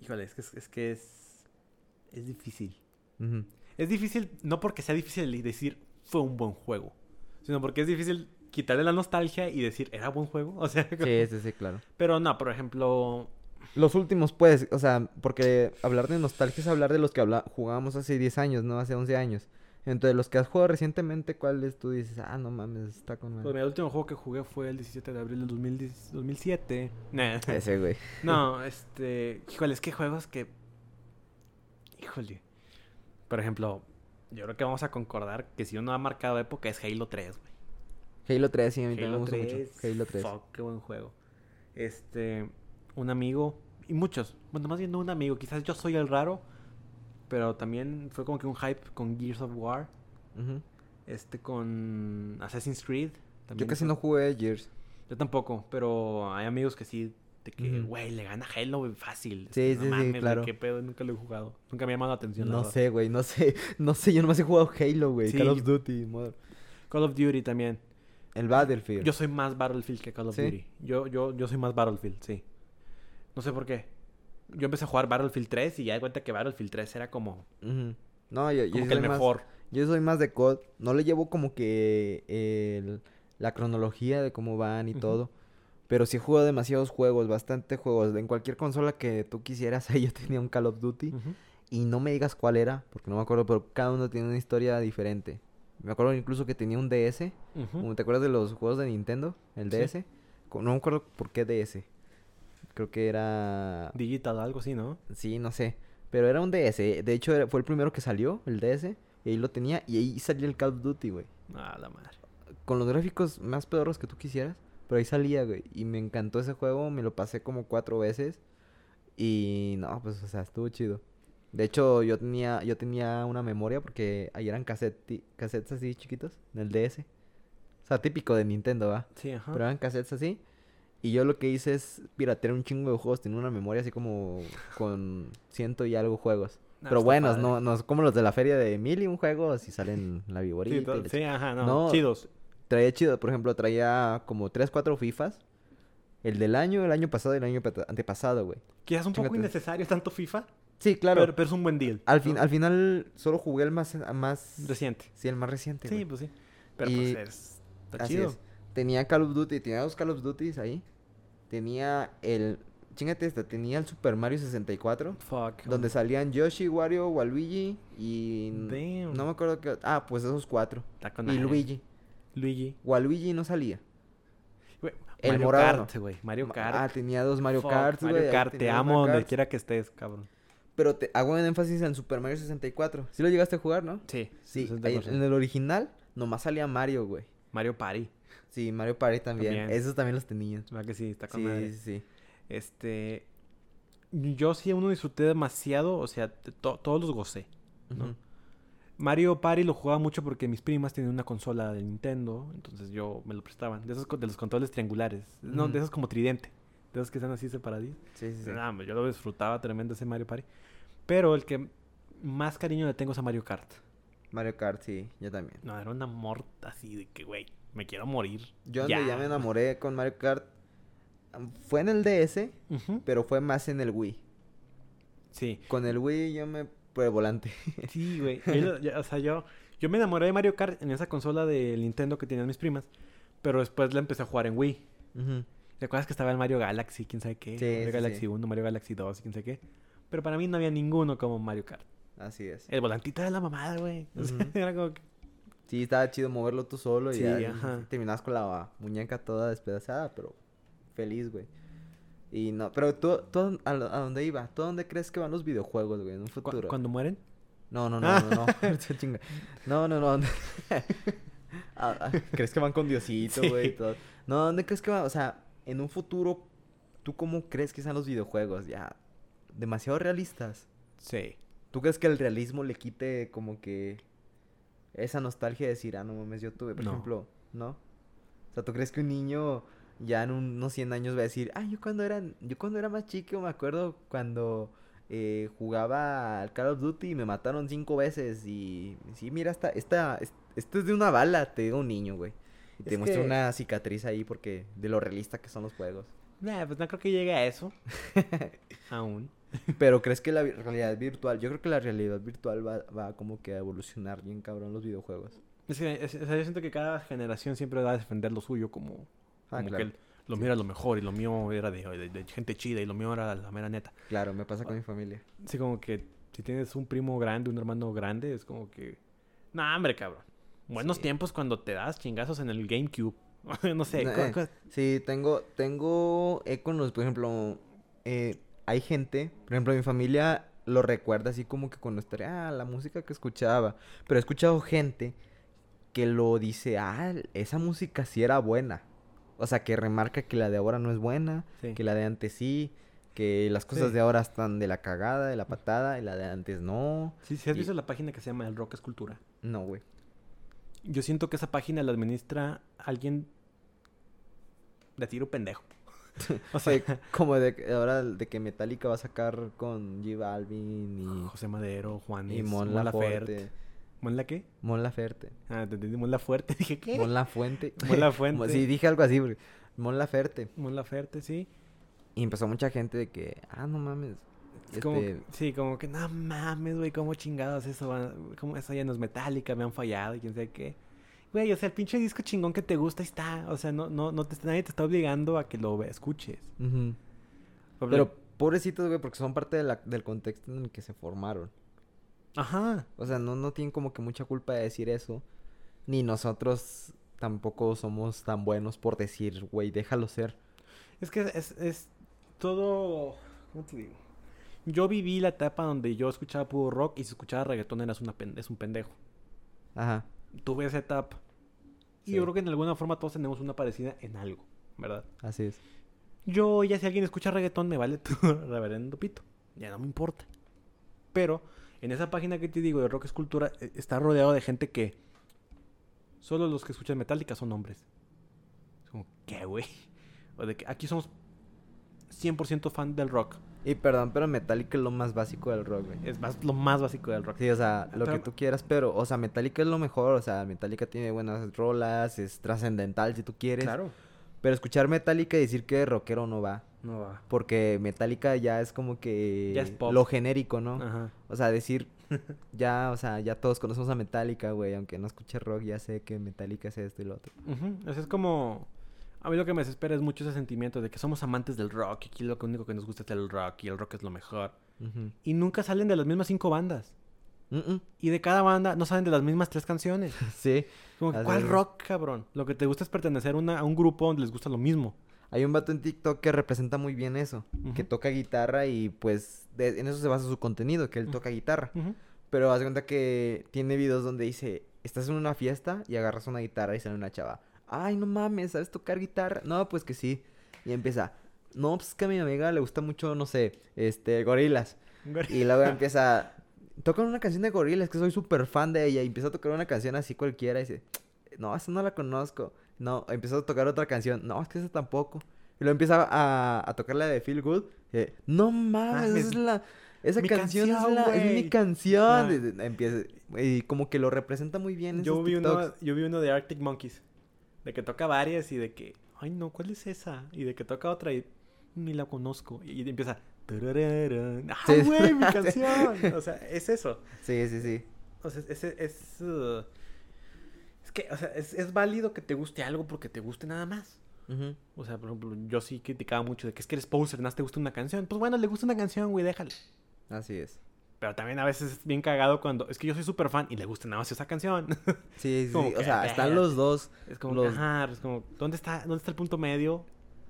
Híjole, es que es, es que es, es difícil. Ujú. Es difícil, no porque sea difícil decir fue un buen juego, sino porque es difícil quitarle la nostalgia y decir era buen juego. [LAUGHS] O sea, como- Sí, sí, sí, claro. pero no, por ejemplo, Los últimos, pues, o sea, porque hablar de nostalgia es hablar de los que habla jugábamos hace 10 años, ¿no? Hace 11 años. Entonces, los que has jugado recientemente, ¿cuáles tú dices? Ah, no mames, está con pues, madre"? mira, el último juego que jugué fue el 17 de abril del 2010 2007. Nah. Ese, güey. No, este, híjole, es que juegos que híjole. Por ejemplo, yo creo que vamos a concordar que si uno ha marcado época es Halo 3, güey. Halo 3, sí, a mí también me gusta 3. mucho. Halo 3. Fuck, qué buen juego. Este, un amigo, y muchos, bueno, más bien no un amigo, quizás yo soy el raro, pero también fue como que un hype con Gears of War, este con Assassin's Creed. Yo casi fue- no jugué Gears. Yo tampoco, pero hay amigos que sí, de que, güey, le gana Halo, güey, fácil. Sí, no sí, mames, claro. qué pedo, nunca lo he jugado. Nunca me ha llamado la atención. No sé, güey, no sé. [LAUGHS] No sé, yo nomás he jugado Halo, güey. Sí, Call of Duty, mod- Call of Duty también. El Battlefield. Yo soy más Battlefield que Call of ¿Sí? Duty. Yo, yo, yo soy más Battlefield, sí. No sé por qué. Yo empecé a jugar Battlefield 3 y ya de cuenta que Battlefield 3 era como. No, yo, yo como que el soy más- mejor. Yo soy más de COD. No le llevo como que el- la cronología de cómo van y todo. Pero sí juego demasiados juegos, bastante juegos. En cualquier consola que tú quisieras, [LAUGHS] ahí yo tenía un Call of Duty. Y no me digas cuál era, porque no me acuerdo, pero cada uno tiene una historia diferente. Me acuerdo incluso que tenía un DS. Como ¿Te acuerdas de los juegos de Nintendo? El. DS. No me acuerdo por qué DS. Creo que era... Digital, algo así, ¿no? Sí, no sé. Pero era un DS. De hecho, era- fue el primero que salió, el DS. Y ahí lo tenía. Y ahí salía el Call of Duty, güey. Ah, la madre. Con los gráficos más pedorros que tú quisieras. Pero ahí salía, güey. Y me encantó ese juego. Me lo pasé como cuatro veces. Y no, pues, o sea, estuvo chido. De hecho, yo tenía, yo tenía una memoria porque ahí eran cassette, cassettes así chiquitos. Del DS. O sea, típico de Nintendo, ¿va? Sí, ajá. Pero eran cassettes así. Y yo lo que hice es piratear un chingo de juegos. Tenía una memoria así como con ciento y algo juegos. Ah, Pero buenos, no, no como los de la feria de mil y un juegos y salen la Sí, viborita. y la sí, ajá, no. No. Chidos. Traía chido, por ejemplo, traía como 3, 4 FIFAs. El del año, el año pasado y el año antepasado, güey. Quizás un poco innecesario tanto FIFA, Sí, claro. pero, pero es un buen deal. al, fin, al final solo jugué el más... más Reciente. Sí, el más reciente, Sí, güey. pues sí. Pero Y- pues es... Está Así chido. es. Tenía Call of Duty, tenía dos Call of Duties ahí. Tenía el chingate esta, tenía el Super Mario 64. Fuck. Donde salían Yoshi, Wario, Waluigi y... Damn. No me acuerdo qué... Ah, pues esos cuatro. Está con Y. Luigi. Luigi. Waluigi no salía. El Mario morado. Kart, güey. Mario Ma- Kart. Ah, tenía dos Mario Kart, Mario Kart, te amo donde quiera que estés, cabrón. Pero te hago en énfasis en Super Mario 64. ¿Sí lo llegaste a jugar, no? Sí, Sí. ahí en el original nomás salía Mario, güey. Mario Party. Sí, Mario Party también. También. Esos también los tenía. ¿Verdad que sí? Está con Sí, madre. sí, sí. Este. Yo sí uno disfruté demasiado, o sea, to- todos los gocé. ¿no? Mario Party lo jugaba mucho porque mis primas tenían una consola de Nintendo, entonces yo me lo prestaban. De esos de los controles triangulares. No, de esos como tridente. De esos que están así separadillos. Sí, sí, sí. Nah, yo lo disfrutaba tremendo ese Mario Party. Pero el que más cariño le tengo es a Mario Kart. Mario Kart, sí, yo también. No, era un amor así de que, güey, me quiero morir. Yo donde ya me enamoré con Mario Kart am, fue en el DS, pero fue más en el Wii. Sí. Con el Wii yo me por el volante. [LAUGHS] Sí, güey. O sea, yo, yo me enamoré de Mario Kart en esa consola de Nintendo que tenían mis primas. Pero después la empecé a jugar en Wii. Ujú. ¿Te acuerdas que estaba el Mario Galaxy? ¿Quién sabe qué? Sí, Mario sí, Galaxy sí. 1, Mario Galaxy 2, quién sabe qué. Pero para mí no había ninguno como Mario Kart. Así es. El volantito era la mamada, güey. [LAUGHS] O sea, Ujú. era como que... Sí, estaba chido moverlo tú solo y ya terminabas con la muñeca toda despedazada, pero feliz, güey. Y no, pero tú, tú a, a dónde iba? ¿Tú a dónde crees que van los videojuegos, güey, en un futuro? Cuando mueren. No, no, no, Ah. no, no. [LAUGHS] No, no, no. [LAUGHS] Ah, ah, ¿Crees que van con Diosito, güey? todo? No, ¿dónde crees que van? O sea, en un futuro, ¿tú cómo crees que sean los videojuegos? Ya, demasiado realistas. Sí. ¿Tú crees que el realismo le quite como que esa nostalgia de decir, ah, no mames, yo tuve, por No. ejemplo, ¿no? O sea, ¿tú crees que un niño ya en unos 100 años va a decir, ah, yo cuando era, yo cuando era más chico me acuerdo cuando eh, jugaba al Call of Duty y me mataron cinco veces y sí, mira, esta, esta, es- esto es de una bala, te digo un niño, güey. Y te Es muestra que- una cicatriz ahí porque de lo realista que son los juegos. Nah, pues no creo que llegue a eso. [LAUGHS] Aún. Pero ¿crees que la realidad virtual? Yo creo que la realidad virtual va, va como que a evolucionar bien cabrón los videojuegos. Es que, es- o sea, yo siento que cada generación siempre va a defender lo suyo como, como claro. que lo mío era lo mejor y lo mío era de, de- de gente chida y lo mío era la mera neta. Claro, me pasa con mi familia. Así como que si tienes un primo grande, un hermano grande, es como que... No, hombre, cabrón. Buenos Sí. tiempos cuando te das chingazos en el GameCube. [LAUGHS] no sé. Eh, Sí, tengo, tengo íconos, por ejemplo, eh, hay gente, por ejemplo, mi familia lo recuerda así como que cuando estaría, ah, la música que escuchaba, pero he escuchado gente que lo dice, ah, esa música sí era buena. O sea, que remarca que la de ahora no es buena, sí. que la de antes sí, que las cosas Sí. de ahora están de la cagada, de la patada, y la de antes no. Sí, sí, has y- visto la página que se llama El Rock Escultura. No, güey. Yo siento que esa página la administra alguien de tiro pendejo. [LAUGHS] o sea, Sí, como de ahora de que Metallica va a sacar con J Balvin y, José Madero, Juanes, y Mon Laferte. ¿Mon la qué? Mon Laferte. Ah, te entendí, Mon Laferte. [LAUGHS] Dije, ¿qué? Mon Lafuente. [LAUGHS] Mon Lafuente. sí, dije algo así, porque Mon Laferte. Mon Laferte, sí. Y empezó mucha gente de que, ah, no mames. Es como, este, que- sí, como que, no mames, güey, cómo chingados eso, cómo eso ya no es metálica, me han fallado y quién sabe qué. Güey, o sea, el pinche disco chingón que te gusta ahí está. O sea, no, no, no te, nadie te está obligando a que lo escuches. Pero pobrecitos, güey, porque son parte de la- del contexto en el que se formaron. Ajá. O sea, no, no tienen como que mucha culpa de decir eso. Ni nosotros tampoco somos tan buenos por decir, güey, déjalo ser. Es que es, es todo. ¿Cómo te digo? Yo viví la etapa donde yo escuchaba puro rock y si escuchaba reggaetón eras una es un pendejo. Ajá. Tuve esa etapa. Y yo creo que en alguna forma todos tenemos una parecida en algo, ¿verdad? Así es. Yo ya si alguien escucha reggaetón me vale [LAUGHS] tu reverendo pito. Ya no me importa. Pero en esa página que te digo de Rock Escultura eh, está rodeado de gente que solo los que escuchan Metallica son hombres. Es como, ¿qué, güey? [LAUGHS] O de que aquí somos 100% fan del rock. Y perdón, pero Metallica es lo más básico del rock, güey. Es más, lo más básico del rock. Sí, o sea, lo Pero- que tú quieras, pero, o sea, Metallica es lo mejor, o sea, Metallica tiene buenas rolas, es trascendental si tú quieres. Claro. Pero escuchar Metallica y decir que rockero no va. No va. Porque Metallica ya es como que Ya es pop. lo genérico, ¿no? Ajá. O sea, decir, [LAUGHS] ya, o sea, ya todos conocemos a Metallica, güey, aunque no escuche rock, ya sé que Metallica es esto y lo otro. Ujú, o sea, es como... A mí lo que me desespera es mucho ese sentimiento de que somos amantes del rock y aquí lo único que nos gusta es el rock y el rock es lo mejor. Y nunca salen de las mismas cinco bandas. Y de cada banda no salen de las mismas tres canciones. [LAUGHS] Sí. Como ¿cuál rock, cabrón? Lo que te gusta es pertenecer a, una- a un grupo donde les gusta lo mismo. Hay un vato en TikTok que representa muy bien eso. Que toca guitarra y pues de- en eso se basa su contenido, que él toca guitarra. Pero haz de cuenta que tiene videos donde dice, estás en una fiesta y agarras una guitarra y sale una chava. Ay, no mames, ¿sabes tocar guitarra? No, pues que sí. Y empieza, no, pues es que a mi amiga le gusta mucho, no sé, este, gorilas. Y luego [LAUGHS] empieza, tocan una canción de gorilas, que soy súper fan de ella. Y empieza a tocar una canción así cualquiera y dice, no, esa no la conozco. No, empieza a tocar otra canción. No, es que esa tampoco. Y luego empieza a, a tocar la de Feel Good. no mames, Mames, es la... Esa canción, canción, es, la, es mi canción. Ah. Empieza, y como que lo representa muy bien en Yo vi, uno, yo vi uno de Arctic Monkeys. De que toca varias y de que, ay no, ¿cuál es esa? Y de que toca otra y ni la conozco. Y, y empieza. ¡ah, Sí. güey, mi [LAUGHS] canción! O sea, es eso. Sí, sí, sí. O sea, es... es, uh, es que, o sea, es, es válido que te guste algo porque te guste nada más. O sea, por ejemplo, yo sí criticaba mucho de que es que eres poser, nada más te gusta una canción. Pues bueno, le gusta una canción, güey, déjale. Así es. Pero también a veces es bien cagado cuando es que yo soy súper fan y le gusta nada más esa canción. [LAUGHS] Sí, sí. O sea, están los dos. Es como, Los- ajá, es como, ¿dónde está, ¿dónde está el punto medio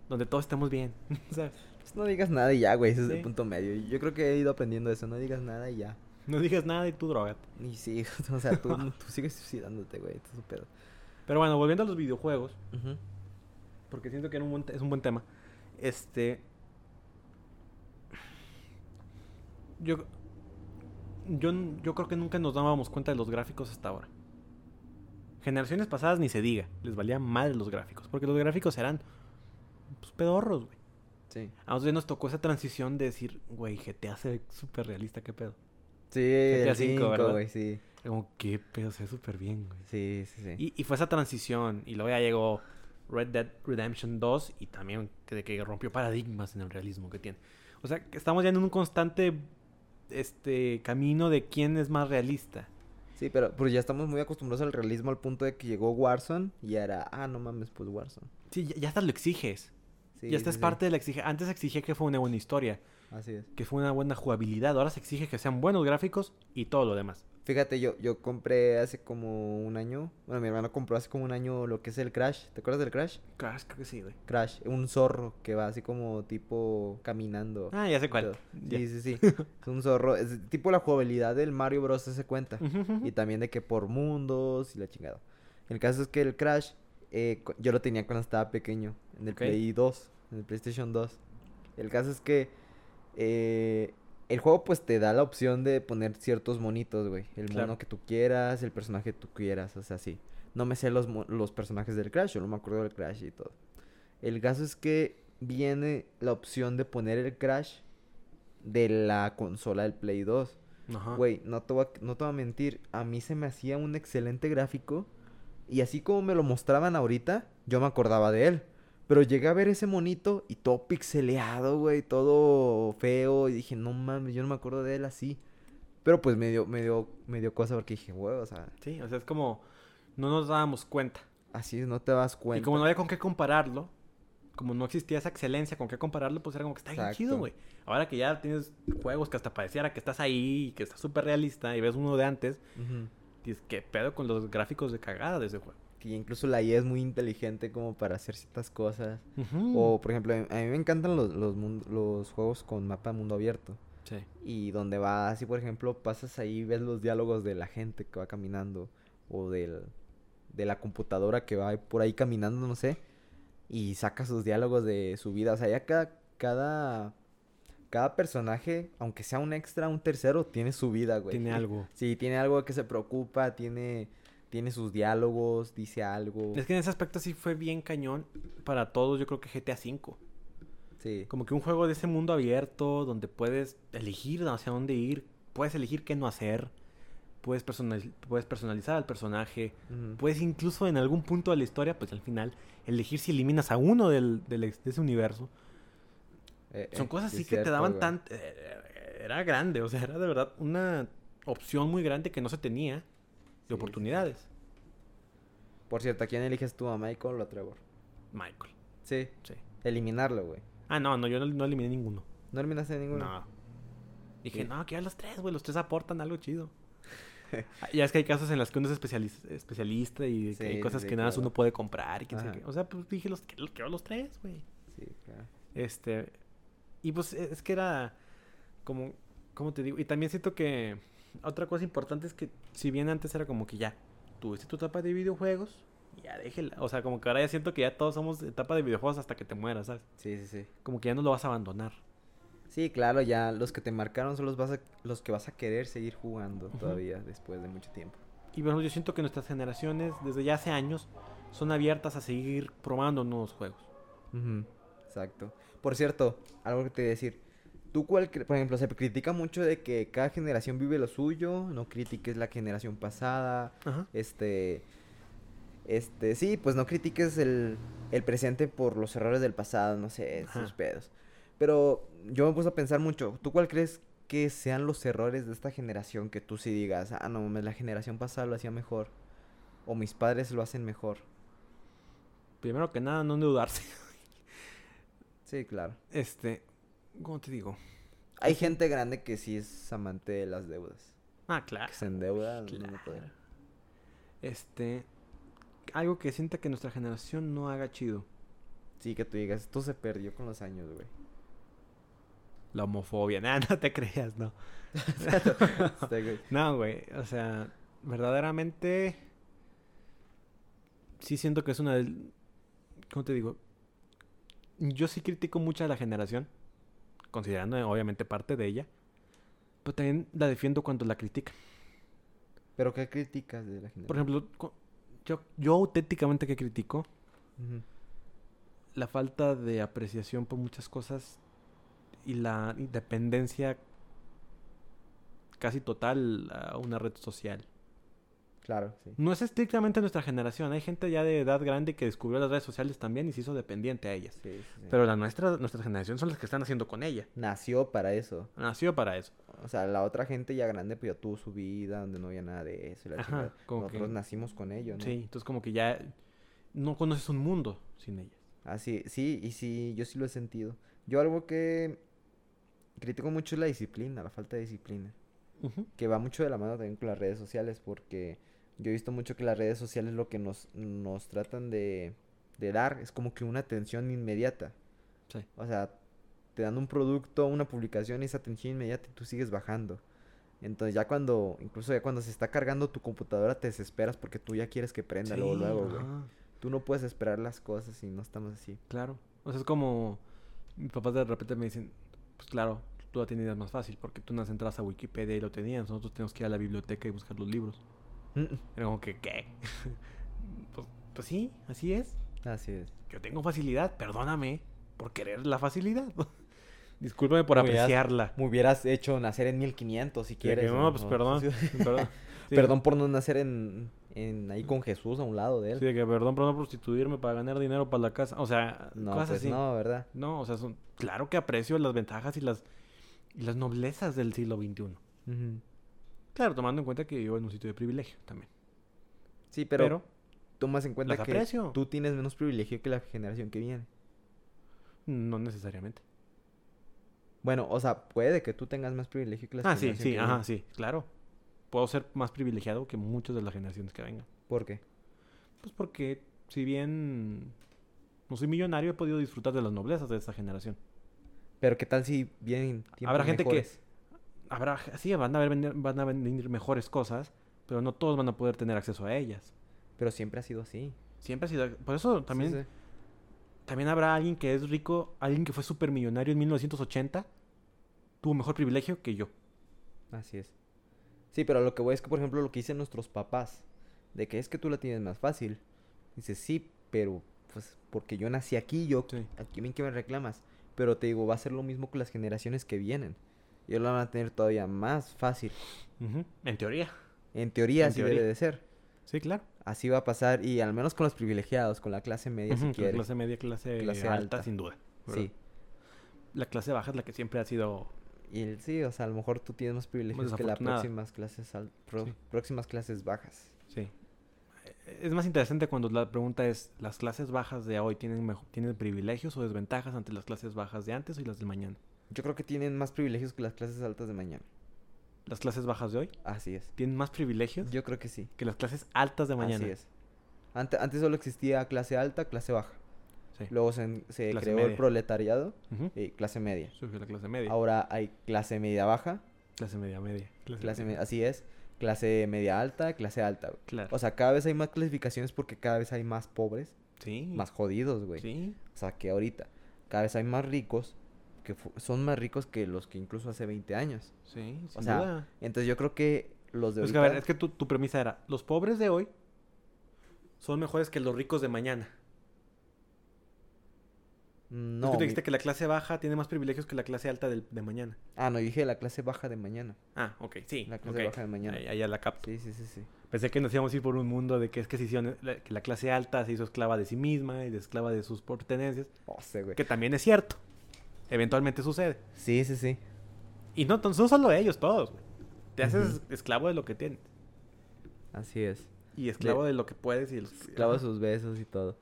donde todos estemos bien? [LAUGHS] O sea, Pues no digas nada y ya, güey. Ese es el punto medio. Yo creo que he ido aprendiendo eso. No digas nada y ya. [LAUGHS] no digas nada y tú droga. Y sí, [LAUGHS] o sea, tú, [LAUGHS] tú sigues suicidándote, güey. Tú su pedo. Pero bueno, volviendo a los videojuegos, porque siento que era un buen te- es un buen tema. Este. Yo, yo, yo creo que nunca nos dábamos cuenta de los gráficos hasta ahora. Generaciones pasadas ni se diga, les valía mal los gráficos, porque los gráficos eran pues, pedorros, güey. Sí. A nosotros nos tocó esa transición de decir, güey, GTA se ve súper realista, qué pedo. Sí, el 5, ¿verdad? güey, sí. Como, qué pedo, se ve súper bien, güey. Sí, sí, sí. Y, y fue esa transición. Y luego ya llegó Red Dead Redemption 2 y también que, de que rompió paradigmas en el realismo que tiene. O sea, que estamos ya en un constante este camino de quién es más realista. Sí, pero pues ya estamos muy acostumbrados al realismo al punto de que llegó Warzone y era, ah, no mames, pues Warzone. Sí, ya, ya hasta lo exiges. Sí, ya esta sí, es sí. parte de la exige. Antes exigía que fue una buena historia, Así es. que fue una buena jugabilidad. Ahora se exige que sean buenos gráficos y todo lo demás. Fíjate, yo, yo compré hace como un año, bueno, mi hermano compró hace como un año lo que es el Crash. ¿Te acuerdas del Crash? Crash, creo que sí, güey. Crash, un zorro que va así como tipo caminando. Ah, ya sé cuál. Sí, sí, sí. [LAUGHS] es un zorro. Es tipo la jugabilidad del Mario Bros. se cuenta. Y también de que por mundos y la chingada. El caso es que el Crash, eh, yo lo tenía cuando estaba pequeño, en el. Play 2, en el PlayStation 2. El caso es que eh, el juego pues te da la opción de poner ciertos monitos, güey. El Claro. mono que tú quieras, el personaje que tú quieras, o sea, sí. No me sé los, los personajes del Crash, yo no me acuerdo del Crash y todo. El caso es que viene la opción de poner el Crash de la consola del Play 2. Ajá. Güey, no te, voy a, no te voy a mentir, a mí se me hacía un excelente gráfico y así como me lo mostraban ahorita, yo me acordaba de él. Pero llegué a ver ese monito y todo pixeleado, güey, todo feo y dije, no mames, yo no me acuerdo de él así. Pero pues me dio, me dio, me dio cosa porque dije, güey, o sea, Sí, o sea, es como no nos dábamos cuenta. así no te das cuenta. Y como no había con qué compararlo, como no existía esa excelencia con qué compararlo, pues era como que está bien Exacto. chido, güey. Ahora que ya tienes juegos que hasta pareciera que estás ahí y que está súper realista y ves uno de antes, dices, ¿qué pedo con los gráficos de cagada de ese juego? Que incluso la IA es muy inteligente como para hacer ciertas cosas. O, por ejemplo, a mí me encantan los, los, juegos con mapa de mundo abierto. Sí. Y donde vas, así por ejemplo, pasas ahí, ves los diálogos de la gente que va caminando. O del, de la computadora que va por ahí caminando, no sé. Y saca sus diálogos de su vida. O sea, ya cada, cada, cada personaje, aunque sea un extra, un tercero, tiene su vida, güey. Tiene [LAUGHS] algo. Sí, tiene algo que se preocupa, tiene, tiene sus diálogos, dice algo. Es que en ese aspecto sí fue bien cañón para todos, yo creo que GTA V. Sí. Como que un juego de ese mundo abierto donde puedes elegir hacia dónde ir, puedes elegir qué no hacer, puedes, personal- puedes personalizar al personaje, puedes incluso en algún punto de la historia, pues al final, elegir si eliminas a uno del, del de ese universo. Eh, Son eh, cosas sí así que te daban tan... eh, era grande, o sea, era de verdad una opción muy grande que no se tenía de Sí, sí. oportunidades. Por cierto, ¿a quién eliges tú, a Michael o a Trevor? Michael. Sí. Sí. Eliminarlo, güey. Ah, no, no, yo no, no eliminé ninguno. ¿No eliminaste ninguno? No. Dije, Sí. no, que los tres, güey. Los tres aportan algo chido. [LAUGHS] Ah, ya es que hay casos en los que uno es especialis- especialista y que hay cosas que nada más claro. uno puede comprar y quién sabe Ajá. qué. O sea, pues dije, los, que- los quiero los tres, güey. Sí, claro. Este. Y pues e- es que era como. ¿Cómo te digo? Y también siento que. Otra cosa importante es que, si bien antes era como que ya tuviste tu etapa de videojuegos, ya déjela. O sea, como que ahora ya siento que ya todos somos etapa de videojuegos hasta que te mueras, ¿sabes? Sí, sí, sí. Como que ya no lo vas a abandonar. Sí, claro, ya los que te marcaron son los, vas a- los que vas a querer seguir jugando todavía después de mucho tiempo. Y bueno, yo siento que nuestras generaciones, desde ya hace años, son abiertas a seguir probando nuevos juegos. Exacto. Por cierto, algo que te voy a decir. Tú, cuál, por ejemplo, se critica mucho de que cada generación vive lo suyo, no critiques la generación pasada, Ajá. este, este, sí, pues no critiques el, el presente por los errores del pasado, no sé, esos Ajá. pedos. Pero yo me puse a pensar mucho, ¿tú cuál crees que sean los errores de esta generación que tú sí digas, ah, no, mames, la generación pasada lo hacía mejor, o mis padres lo hacen mejor? Primero que nada, no endeudarse. Sí, claro. Este. ¿Cómo te digo? Hay gente grande que sí es amante de las deudas. Ah, claro. Que se endeuda. no Claro. puede. Este. Algo que sienta que nuestra generación no haga chido. Sí, que tú digas, esto se perdió con los años, güey. La homofobia. Nada, [LAUGHS] no te creas, no. [LAUGHS] Está, güey. No, güey. O sea, verdaderamente. Sí siento que es una. ¿Cómo te digo? Yo sí critico mucho a la generación. Considerando, eh, obviamente, parte de ella. Pero también la defiendo cuando la critican. Pero ¿qué criticas de la generación? Por ejemplo, yo, yo auténticamente que critico la falta de apreciación por muchas cosas y la dependencia casi total a una red social. Claro, sí. No es estrictamente nuestra generación, hay gente ya de edad grande que descubrió las redes sociales también y se hizo dependiente a ellas. Sí. Pero la nuestra, nuestra generación son las que están haciendo con ella. Nació para eso. Nació para eso. O sea, la otra gente ya grande, pues ya tuvo su vida, donde no había nada de eso. y la Ajá, como Nosotros que- nacimos con ello, ¿no? Sí, entonces como que ya no conoces un mundo sin ellas. Así, sí, y sí, yo sí lo he sentido. Yo algo que critico mucho es la disciplina, la falta de disciplina. Que va mucho de la mano también con las redes sociales, porque yo he visto mucho que las redes sociales lo que nos, nos tratan de, de dar es como que una atención inmediata. Sí. O sea, te dan un producto, una publicación y esa atención inmediata y tú sigues bajando. Entonces ya cuando, incluso ya cuando se está cargando tu computadora te desesperas porque tú ya quieres que prenda luego, Sí, luego, güey. Tú no puedes esperar las cosas y no estamos así. Claro. O sea, es como mis papás de repente me dicen, pues claro, tú la tenías más fácil porque tú no entras a Wikipedia y lo tenías. Nosotros tenemos que ir a la biblioteca y buscar los libros. Era como que, ¿qué? [LAUGHS] pues, pues sí, así es. Así es. Yo tengo facilidad, perdóname por querer la facilidad. [LAUGHS] Discúlpame por Me hubieras- apreciarla. Me hubieras hecho nacer en 1500 si quieres. no, pues perdón. [LAUGHS] perdón. Sí. Perdón por no nacer en, en ahí con Jesús a un lado de él. Sí, de que perdón por no prostituirme para ganar dinero para la casa. O sea, no, cosas pues así. no, ¿verdad? No, o sea, son, claro que aprecio las ventajas y las, y las noblezas del siglo XXI. Claro, tomando en cuenta que vivo en un sitio de privilegio también. Sí, pero, Pero, tomas en cuenta que tú tienes menos privilegio que la generación que viene. no necesariamente. Bueno, o sea, puede que tú tengas más privilegio que la Ah, sí, generación sí, que ajá, viene. sí, claro. Puedo ser más privilegiado que muchas de las generaciones que vengan. ¿Por qué? Pues porque, si bien no soy millonario, he podido disfrutar de las noblezas de esta generación. Pero qué tal si vienen tiempos Habrá gente mejores? Habrá, sí, van a, haber, vender- van a venir mejores cosas, pero no todos van a poder tener acceso a ellas. Pero siempre ha sido así. Siempre ha sido... Por eso también, Sí, sí. también habrá alguien que es rico, alguien que fue súper millonario en 1980, tuvo mejor privilegio que yo. Así es. Sí, pero lo que voy es que, por ejemplo, lo que dicen nuestros papás, de que es que tú la tienes más fácil. Dices, sí, pero pues porque yo nací aquí, yo Sí. aquí bien que me reclamas. Pero te digo, va a ser lo mismo con las generaciones que vienen. Ellos la van a tener todavía más fácil. En teoría. En teoría así debe de ser. Sí, claro. Así va a pasar y al menos con los privilegiados, con la clase media si quieres. Clase media, clase, Clase alta, alta. sin duda. ¿verdad? Sí. La clase baja es la que siempre ha sido... Y el- sí, o sea, a lo mejor tú tienes más privilegios que las próximas clases al- pro- Sí. próximas clases bajas. Sí. es más interesante cuando la pregunta es, ¿las clases bajas de hoy tienen, tienen privilegios o desventajas ante las clases bajas de antes y las de mañana? Yo creo que tienen más privilegios que las clases altas de mañana. ¿Las clases bajas de hoy Así es. tienen más privilegios Yo creo que sí. que las clases altas de mañana? Así es. Ante- antes solo existía clase alta, clase baja. Sí. Luego se, se creó media. el proletariado y clase media. Surgió la clase media. Ahora hay clase media baja, Clase media, media. clase media. me- así es, clase media alta, clase alta. güey. Claro. O sea, cada vez hay más clasificaciones porque cada vez hay más pobres, sí. más jodidos, güey. Sí. O sea, que ahorita cada vez hay más ricos que son más ricos que los que incluso hace 20 años. Sí, sin O sea, duda. Entonces yo creo que los de Es que, ahorita... a ver, es que tu, tu premisa era, los pobres de hoy son mejores que los ricos de mañana. Mm, es No, que tú mi- dijiste que la clase baja tiene más privilegios que la clase alta del- de mañana. Ah, no, dije la clase baja de mañana. Ah, ok, sí. La clase baja de mañana. Ahí, ya la capto. Sí, sí, sí, sí. Pensé que nos íbamos a ir por un mundo de que es que, se hicieron- la, que la clase alta se hizo esclava de sí misma y de esclava de sus pertenencias. Oh, sí, güey. Que también es cierto. Eventualmente sucede. Sí, sí, sí. Y no, no solo ellos, todos. güey. Te haces esclavo de lo que tienes. Así es. Y esclavo de, lo que puedes y el- Clava sus besos y todo.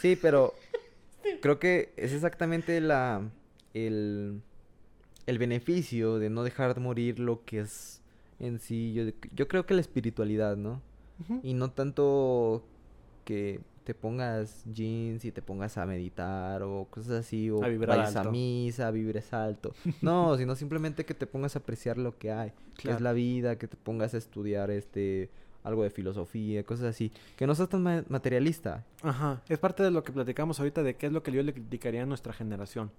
Sí, pero [LAUGHS] creo que es exactamente la el, el beneficio de no dejar de morir lo que es en sí. Yo, yo creo que la espiritualidad, ¿no? Y no tanto que te pongas jeans y te pongas a meditar o cosas así, o A vibrar vayas a alto. misa, vibres alto. [LAUGHS] No, sino simplemente que te pongas a apreciar lo que hay, que es la vida, que te pongas a estudiar este algo de filosofía, cosas así. Que no seas tan ma- materialista. Ajá. Es parte de lo que platicamos ahorita de qué es lo que yo le criticaría a nuestra generación.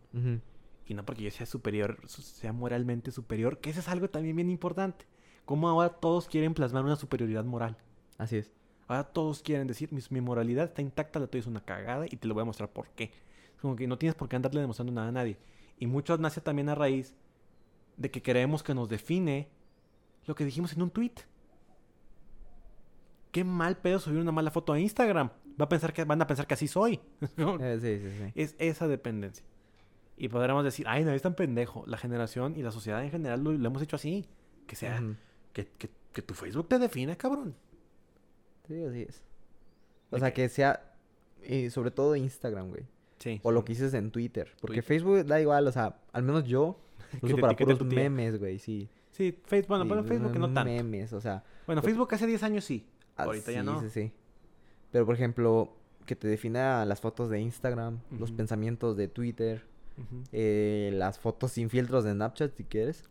Y no porque yo sea superior, su- sea moralmente superior, que eso es algo también bien importante. Como ahora todos quieren plasmar una superioridad moral. Así es. Ahora todos quieren decir, mi, mi moralidad está intacta, la tuya es una cagada y te lo voy a mostrar por qué. Es como que no tienes por qué andarle demostrando nada a nadie. Y mucho nace también a raíz de que creemos que nos define lo que dijimos en un tweet. Qué mal pedo subir una mala foto a Instagram. Va a pensar que, van a pensar que así soy. [LAUGHS] Eh, sí, sí, sí. es esa dependencia. Y podríamos decir, ay, no es tan pendejo. La generación y la sociedad en general lo, lo hemos hecho así. Que sea, que, que- que tu Facebook te define, cabrón. Sí, así es. O sea, que- sea, y sobre todo Instagram, güey. Sí. O lo que dices en Twitter. Porque Twitter. Facebook da igual, o sea, al menos yo [LAUGHS] lo Que uso para puros memes, güey, sí. Sí, Facebook, bueno, Sí, pero Facebook no tanto. Memes, o sea. Bueno, Facebook hace 10 años sí. Ahorita ah, ya sí, no. Sí, sí. Pero, por ejemplo, que te defina las fotos de Instagram, los pensamientos de Twitter, eh, las fotos sin filtros de Snapchat, si quieres.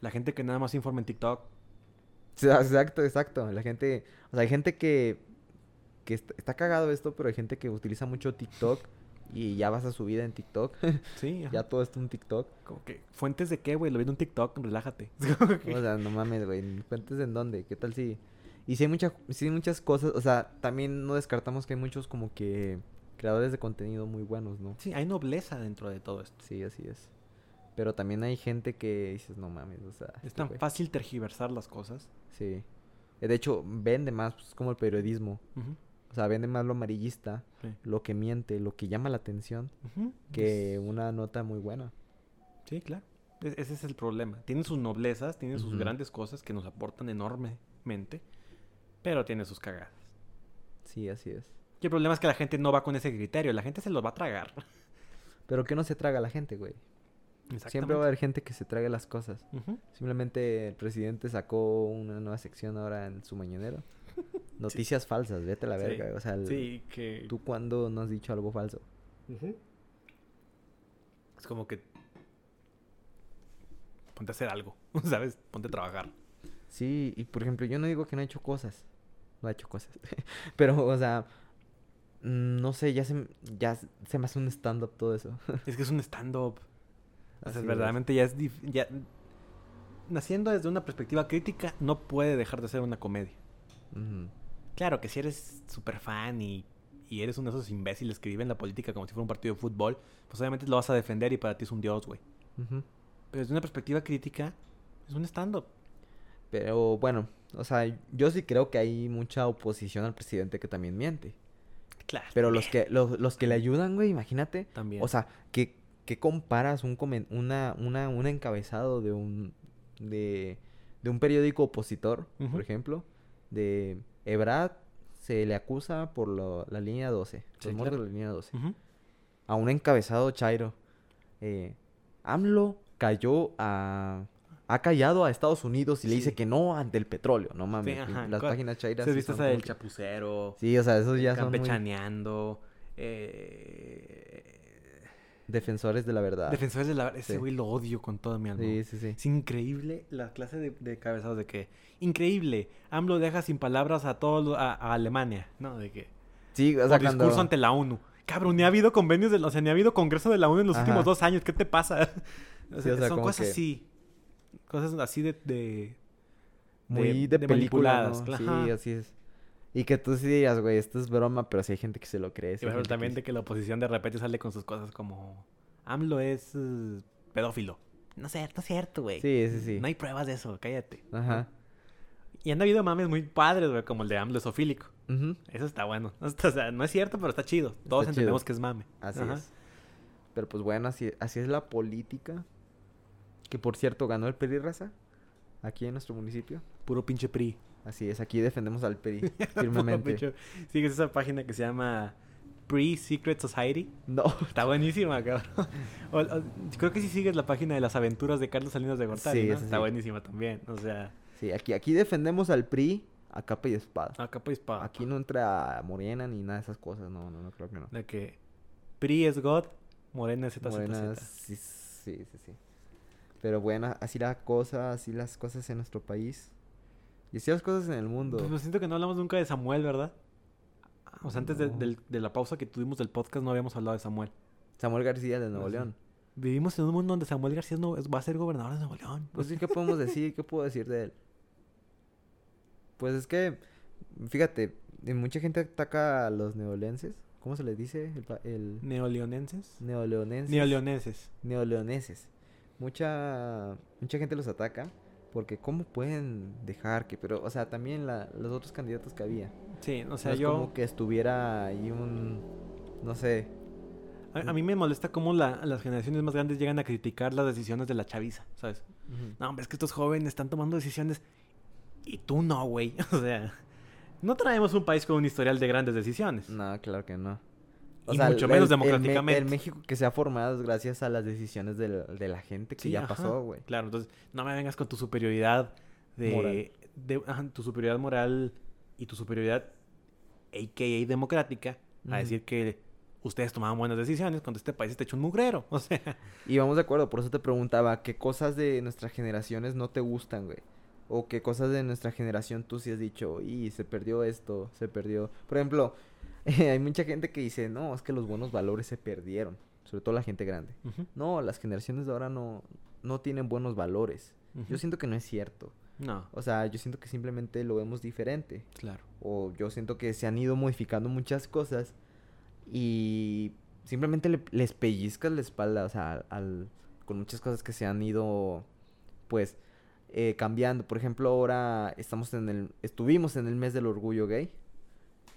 La gente que nada más informa en TikTok. [LAUGHS] Exacto, exacto. La gente, o sea, hay gente que, que está, está cagado esto, pero hay gente que utiliza mucho TikTok [LAUGHS] y ya basa su vida en TikTok. [LAUGHS] Sí, ya todo está en TikTok. Como que, ¿fuentes de qué, güey? Lo vi en un TikTok, relájate. O sea, no mames, güey. ¿Cuentes en dónde? ¿Qué tal si...? Y si hay, mucha, sí hay muchas cosas, o sea, también no descartamos que hay muchos como que creadores de contenido muy buenos, ¿no? sí, hay nobleza dentro de todo esto. Sí, así es. Pero también hay gente que dices, no mames, o sea... Es este tan güey". fácil tergiversar las cosas. Sí. Eh, De hecho, vende más pues, como el periodismo. O sea, vende más lo amarillista, sí. lo que miente, lo que llama la atención, que es- una nota muy buena. Sí, claro. E- ese es el problema. Tiene sus noblezas, tiene sus grandes cosas que nos aportan enormemente, pero tiene sus cagadas. Sí, así es. Y el problema es que la gente no va con ese criterio, la gente se los va a tragar. Pero que no se traga la gente, güey. Siempre va a haber gente que se trague las cosas. Simplemente el presidente sacó una nueva sección ahora en su mañanero. [LAUGHS] Noticias falsas, vete a la Sí. verga. O sea, el- Sí, que... ¿tú cuándo no has dicho algo falso? Es como que... Ponte a hacer algo, [LAUGHS] ¿sabes? Ponte a trabajar. Sí, y por ejemplo, yo no digo que no he hecho cosas. No he hecho cosas. [LAUGHS] Pero, o sea, no sé, ya se, ya se me hace un stand-up todo eso. Es que es un stand-up. O sea, Así es. verdaderamente ya es... Ya... Naciendo desde una perspectiva crítica, no puede dejar de ser una comedia. Claro que si eres súper fan y, y eres uno de esos imbéciles que viven la política como si fuera un partido de fútbol, pues obviamente lo vas a defender y para ti es un dios, güey. Pero desde una perspectiva crítica, es un stand-up. Pero bueno, o sea, yo sí creo que hay mucha oposición al presidente que también miente. Claro. Pero los que, los, los que le ayudan, güey, imagínate. También. O sea, que, que comparas un una, una, un encabezado de un de, de un periódico opositor, por ejemplo, de Ebrad se le acusa por lo- la línea 12. Sí, los claro. de la línea 12. Ujú. A un encabezado Chairo. Eh, AMLO cayó a... Ha callado a Estados Unidos y le dice que no ante el petróleo. No mames. Sí, ajá. Las ¿Cuál- páginas chairas. ¿Sí has sí visto son esa como del chapucero? Sí, o sea, esos ya son muy campechaneando. eh, defensores de la verdad. defensores de la... Ese Sí. güey lo odio con toda mi alma. Sí, sí, sí. Es increíble la clase de, de cabezados de que... Increíble. AMLO deja sin palabras a todo a, a Alemania. ¿No? De que... Sí, o sea, discurso cuando... ante la ONU. Cabrón, ni ha habido convenios de... O sea, ni ha habido congreso de la ONU en los Ajá. últimos dos años. ¿Qué te pasa? [LAUGHS] O Sí, sea, o sea, son cosas que- así. Cosas así de... de Muy de, de. Sí, así es. Y que tú sí digas, güey, esto es broma, pero sí hay gente que se lo cree. Y sí hay bueno, que también de que la oposición de repente sale con sus cosas como... AMLO es eh, pedófilo. No es cierto, no es cierto, güey. Sí, sí, sí. No hay pruebas de eso, cállate. Ajá. Y han habido mames muy padres, güey, como el de AMLO esofílico. Ujú, Eso está bueno. [LAUGHS] O sea, no es cierto, pero está chido. Todos Está entendemos chido. que es mame. Así Ajá. es. Pero pues bueno, así, así es la política. Que por cierto ganó el PRI raza. Aquí en nuestro municipio. Puro pinche PRI. Así es, aquí defendemos al PRI [LAUGHS] firmemente. Sigues esa página que se llama PRI Secret Society. No, Está buenísima, cabrón. [LAUGHS] O- o- creo que sí sigues la página de las aventuras de Carlos Salinas de Gortari, Sí, Está sí. buenísima también. O sea, sí, aquí, aquí defendemos al PRI a capa y espada. a capa y espada. Aquí no entra Morena ni nada de esas cosas. No, no, no creo que no. De que PRI es God, Morena es ZZZ. Morena, sí, sí, sí, sí. Pero bueno, así la cosa, así las cosas en nuestro país. Y las cosas en el mundo. Pues me siento que no hablamos nunca de Samuel, ¿verdad? O sea, antes de, No. de la pausa que tuvimos del podcast no habíamos hablado de Samuel. Samuel García de Nuevo sí. León. Vivimos en un mundo donde Samuel García no- es- va a ser gobernador de Nuevo León. Pues sí, ¿qué podemos decir? ¿Qué puedo decir de él? Pues es que, fíjate, mucha gente ataca a los neolenses. ¿Cómo se les dice? El, el ¿Neoleonenses? neoleonenses. Neoleoneses. neoleoneses. Mucha, mucha gente los ataca porque cómo pueden dejar que, pero, o sea, también la- los otros candidatos que había. Sí, o sea, sea, yo... como que estuviera ahí un, no sé, A, a mí me molesta cómo la- las generaciones más grandes llegan a criticar las decisiones de la chaviza, ¿sabes? No, hombre, es que estos jóvenes están tomando decisiones y tú no, güey. [LAUGHS] O sea, no traemos un país con un historial de grandes decisiones. No, claro que no. Y mucho menos Me- democráticamente. El, México que se ha formado es gracias a las decisiones del- de, la gente que Sí, ya ajá. pasó, güey. Claro, entonces no me vengas con tu superioridad de, Moral. de- ajá, tu superioridad moral y tu superioridad AKA democrática a decir que ustedes tomaban buenas decisiones cuando este país está hecho un mugrero. [LAUGHS] O sea, Y vamos de acuerdo, por eso te preguntaba, ¿qué cosas de nuestras generaciones no te gustan, güey? O qué cosas de nuestra generación tú sí has dicho, y se perdió esto, se perdió. Por ejemplo, [LAUGHS] hay mucha gente que dice, no, es que los buenos valores se perdieron, sobre todo la gente grande. No, las generaciones de ahora no, no tienen buenos valores. Yo siento que no es cierto. No, O sea, yo siento que simplemente lo vemos diferente. claro. O yo siento que se han ido modificando muchas cosas y simplemente le- les pellizcas la espalda, o sea, al, al- con muchas cosas que se han ido, pues, eh, cambiando. Por ejemplo, ahora estamos en el, estuvimos en el mes del orgullo gay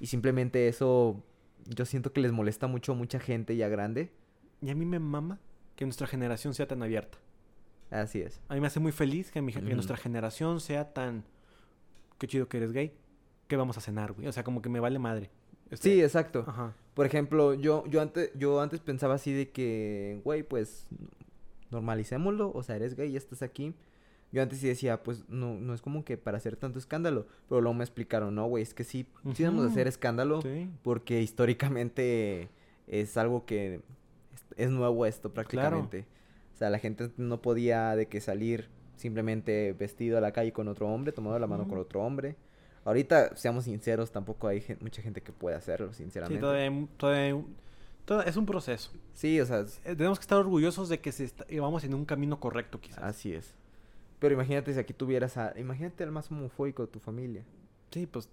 y simplemente eso, yo siento que les molesta mucho a mucha gente ya grande. Y a mí me mama que nuestra generación sea tan abierta. Así es. A mí me hace muy feliz que, mi que nuestra generación sea tan... Qué chido que eres gay. ¿Qué vamos a cenar, güey? O sea, como que me vale madre. Este- Sí, exacto. Ajá. Por ejemplo, yo, yo antes, yo antes pensaba así de que, güey, pues normalicémoslo, o sea, eres gay, ya estás aquí. Yo antes sí decía, pues no, no es como que para hacer tanto escándalo. Pero luego me explicaron, no, güey, es que sí, sí debemos de Ujú. hacer escándalo Sí. porque históricamente es algo que es, es nuevo esto prácticamente. O sea, la gente no podía de que salir simplemente vestido a la calle con otro hombre, tomando la mano con otro hombre. Ahorita, seamos sinceros, tampoco hay mucha gente que puede hacerlo, Sí, sinceramente. todavía, un- todavía hay un- toda- es un proceso. Sí, o sea, es- Eh, Tenemos que estar orgullosos de que se está- vamos en un camino correcto, quizás. así es. Pero imagínate si aquí tuvieras a... Imagínate al más homofóbico de tu familia. Sí, pues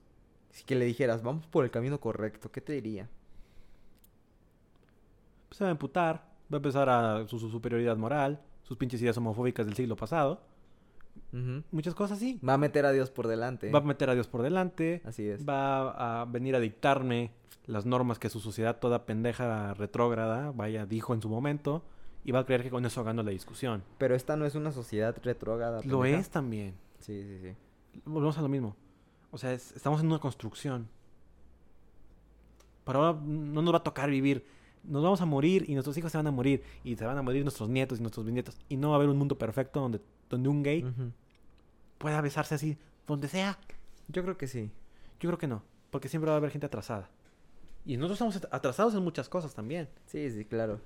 Si que le dijeras, vamos por el camino correcto, ¿qué te diría? se va a emputar, va a empezar a su, su superioridad moral, sus pinches ideas homofóbicas del siglo pasado, muchas cosas así. Va a meter a Dios por delante. Va a meter a Dios por delante, Así es. va a venir a dictarme las normas que su sociedad toda pendeja retrógrada, vaya, dijo en su momento, y va a creer que con eso gano la discusión. Pero esta no es una sociedad retrógrada. Lo pendeja. es también. Sí, sí, sí. Volvemos a lo mismo. O sea, es- estamos en una construcción. por ahora no nos va a tocar vivir. Nos vamos a morir y nuestros hijos se van a morir y se van a morir nuestros nietos y nuestros bisnietos. Y no va a haber un mundo perfecto donde, donde un gay pueda besarse así donde sea. Yo creo que sí. Yo creo que no, porque siempre va a haber gente atrasada. Y nosotros estamos atrasados en muchas cosas también. Sí, sí, claro.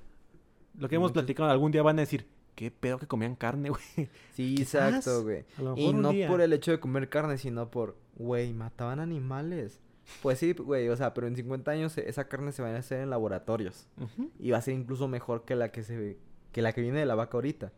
Lo que hemos Muchos- platicado, algún día van a decir, ¿qué pedo que comían carne, [LAUGHS] güey? Sí, exacto, güey. Y no día. por el hecho de comer carne, sino por, güey, mataban animales. Pues sí, güey, o sea, pero en 50 años e- esa carne se va a hacer en laboratorios. Y va a ser incluso mejor que la que se que la que viene de la vaca ahorita.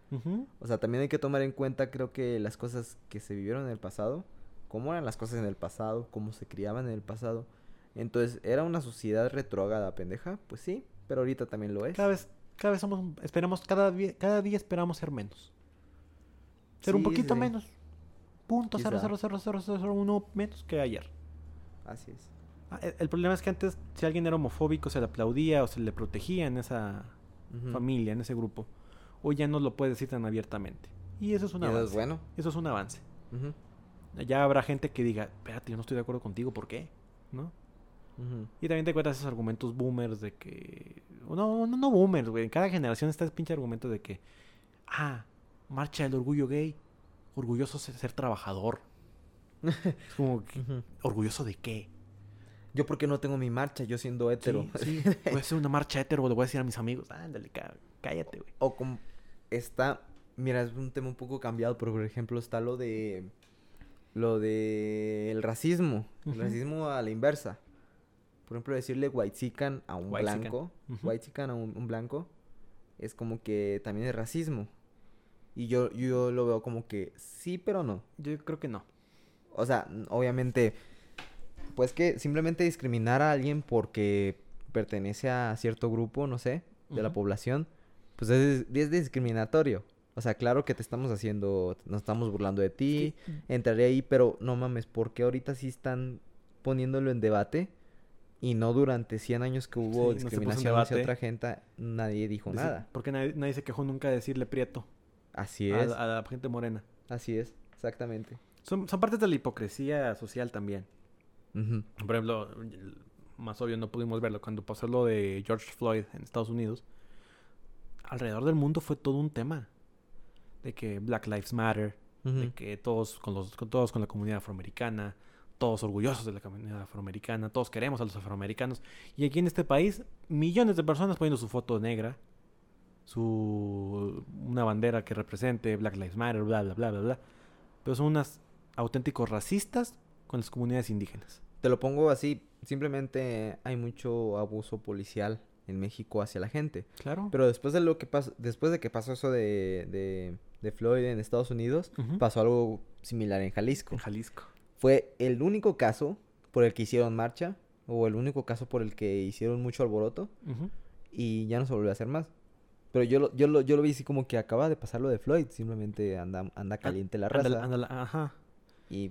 O sea, también hay que tomar en cuenta, creo que las cosas que se vivieron en el pasado, cómo eran las cosas en el pasado, cómo se criaban en el pasado. Entonces, ¿era una sociedad retrógrada, pendeja? Pues sí, pero ahorita también lo es. Cada vez, cada vez somos, esperamos, cada día, cada día esperamos ser menos. Ser un poquito sí. menos. Punto cero, Quizá. cero, cero, cero, cero, cero, uno menos que ayer. Así es. Ah, El, el problema es que antes, si alguien era homofóbico, se le aplaudía o se le protegía en esa familia, en ese grupo. Hoy ya no lo puede decir tan abiertamente. Y eso es un Y eso avance. es bueno. Eso es un avance. Ya habrá gente que diga, espérate, yo no estoy de acuerdo contigo, ¿por qué? ¿No? Y también te encuentras esos argumentos boomers de que... No, no, no boomers, güey. En cada generación está ese pinche argumento de que... Ah, marcha del orgullo gay. Orgulloso de ser trabajador. [LAUGHS] es como, que. ¿orgulloso de qué? Yo porque no tengo mi marcha, yo siendo hétero. Sí, sí. [LAUGHS] Voy a hacer una marcha hetero, le voy a decir a mis amigos. Ándale, cá- cállate, güey. O como está, mira, es un tema un poco cambiado, pero por ejemplo está lo de lo de el racismo, el racismo a la inversa. Por ejemplo, decirle whitezican a un blanco, Ujú. whitezican a un, un blanco es como que también es racismo. Y yo yo lo veo como que sí, pero no. Yo creo que no. O sea, obviamente, pues que simplemente discriminar a alguien porque pertenece a cierto grupo, no sé, de la población, pues es, es discriminatorio. O sea, claro que te estamos haciendo, nos estamos burlando de ti, entraré ahí, pero no mames, ¿por qué ahorita sí están poniéndolo en debate? Y no durante 100 años que Sí, hubo no discriminación hacia otra gente, nadie dijo Dice- nada. Porque nadie, nadie se quejó nunca de decirle prieto Así es, a la gente morena. así es, exactamente. Son, son partes de la hipocresía social también. Por ejemplo, más obvio no pudimos verlo cuando pasó lo de George Floyd en Estados Unidos. Alrededor del mundo fue todo un tema de que Black Lives Matter, de que todos con los con todos con la comunidad afroamericana, todos orgullosos de la comunidad afroamericana, todos queremos a los afroamericanos y aquí en este país millones de personas poniendo su foto negra, su una bandera que represente Black Lives Matter, bla bla bla bla bla, pero son unas auténticos racistas con las comunidades indígenas. Te lo pongo así, simplemente hay mucho abuso policial en México hacia la gente. Claro. Pero después de lo que pasó, después de que pasó eso de, de, de Floyd en Estados Unidos, pasó algo similar en Jalisco. en Jalisco. Fue el único caso por el que hicieron marcha, o el único caso por el que hicieron mucho alboroto, y ya no se volvió a hacer más. Pero yo lo, yo lo, yo lo vi así como que acaba de pasar lo de Floyd, simplemente anda, anda caliente la raza. Ándale, ándale, ajá. Y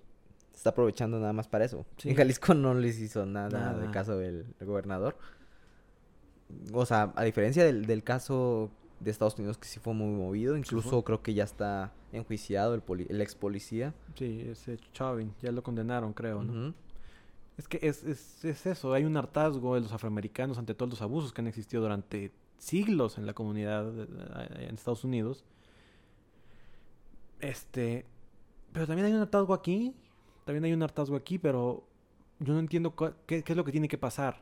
se está aprovechando nada más para eso. Sí. En Jalisco no les hizo nada, de Nada. caso del, del gobernador. O sea, a diferencia del, del caso de Estados Unidos que sí fue muy movido, incluso creo que ya está enjuiciado el, poli- el ex policía. Sí, ese Chauvin, ya lo condenaron, creo, ¿no? Es que es, es, es eso, hay un hartazgo de los afroamericanos ante todos los abusos que han existido durante siglos en la comunidad de- de- en Estados Unidos. Este, pero también hay un hartazgo aquí, también hay un hartazgo aquí, pero yo no entiendo qué es lo que tiene que pasar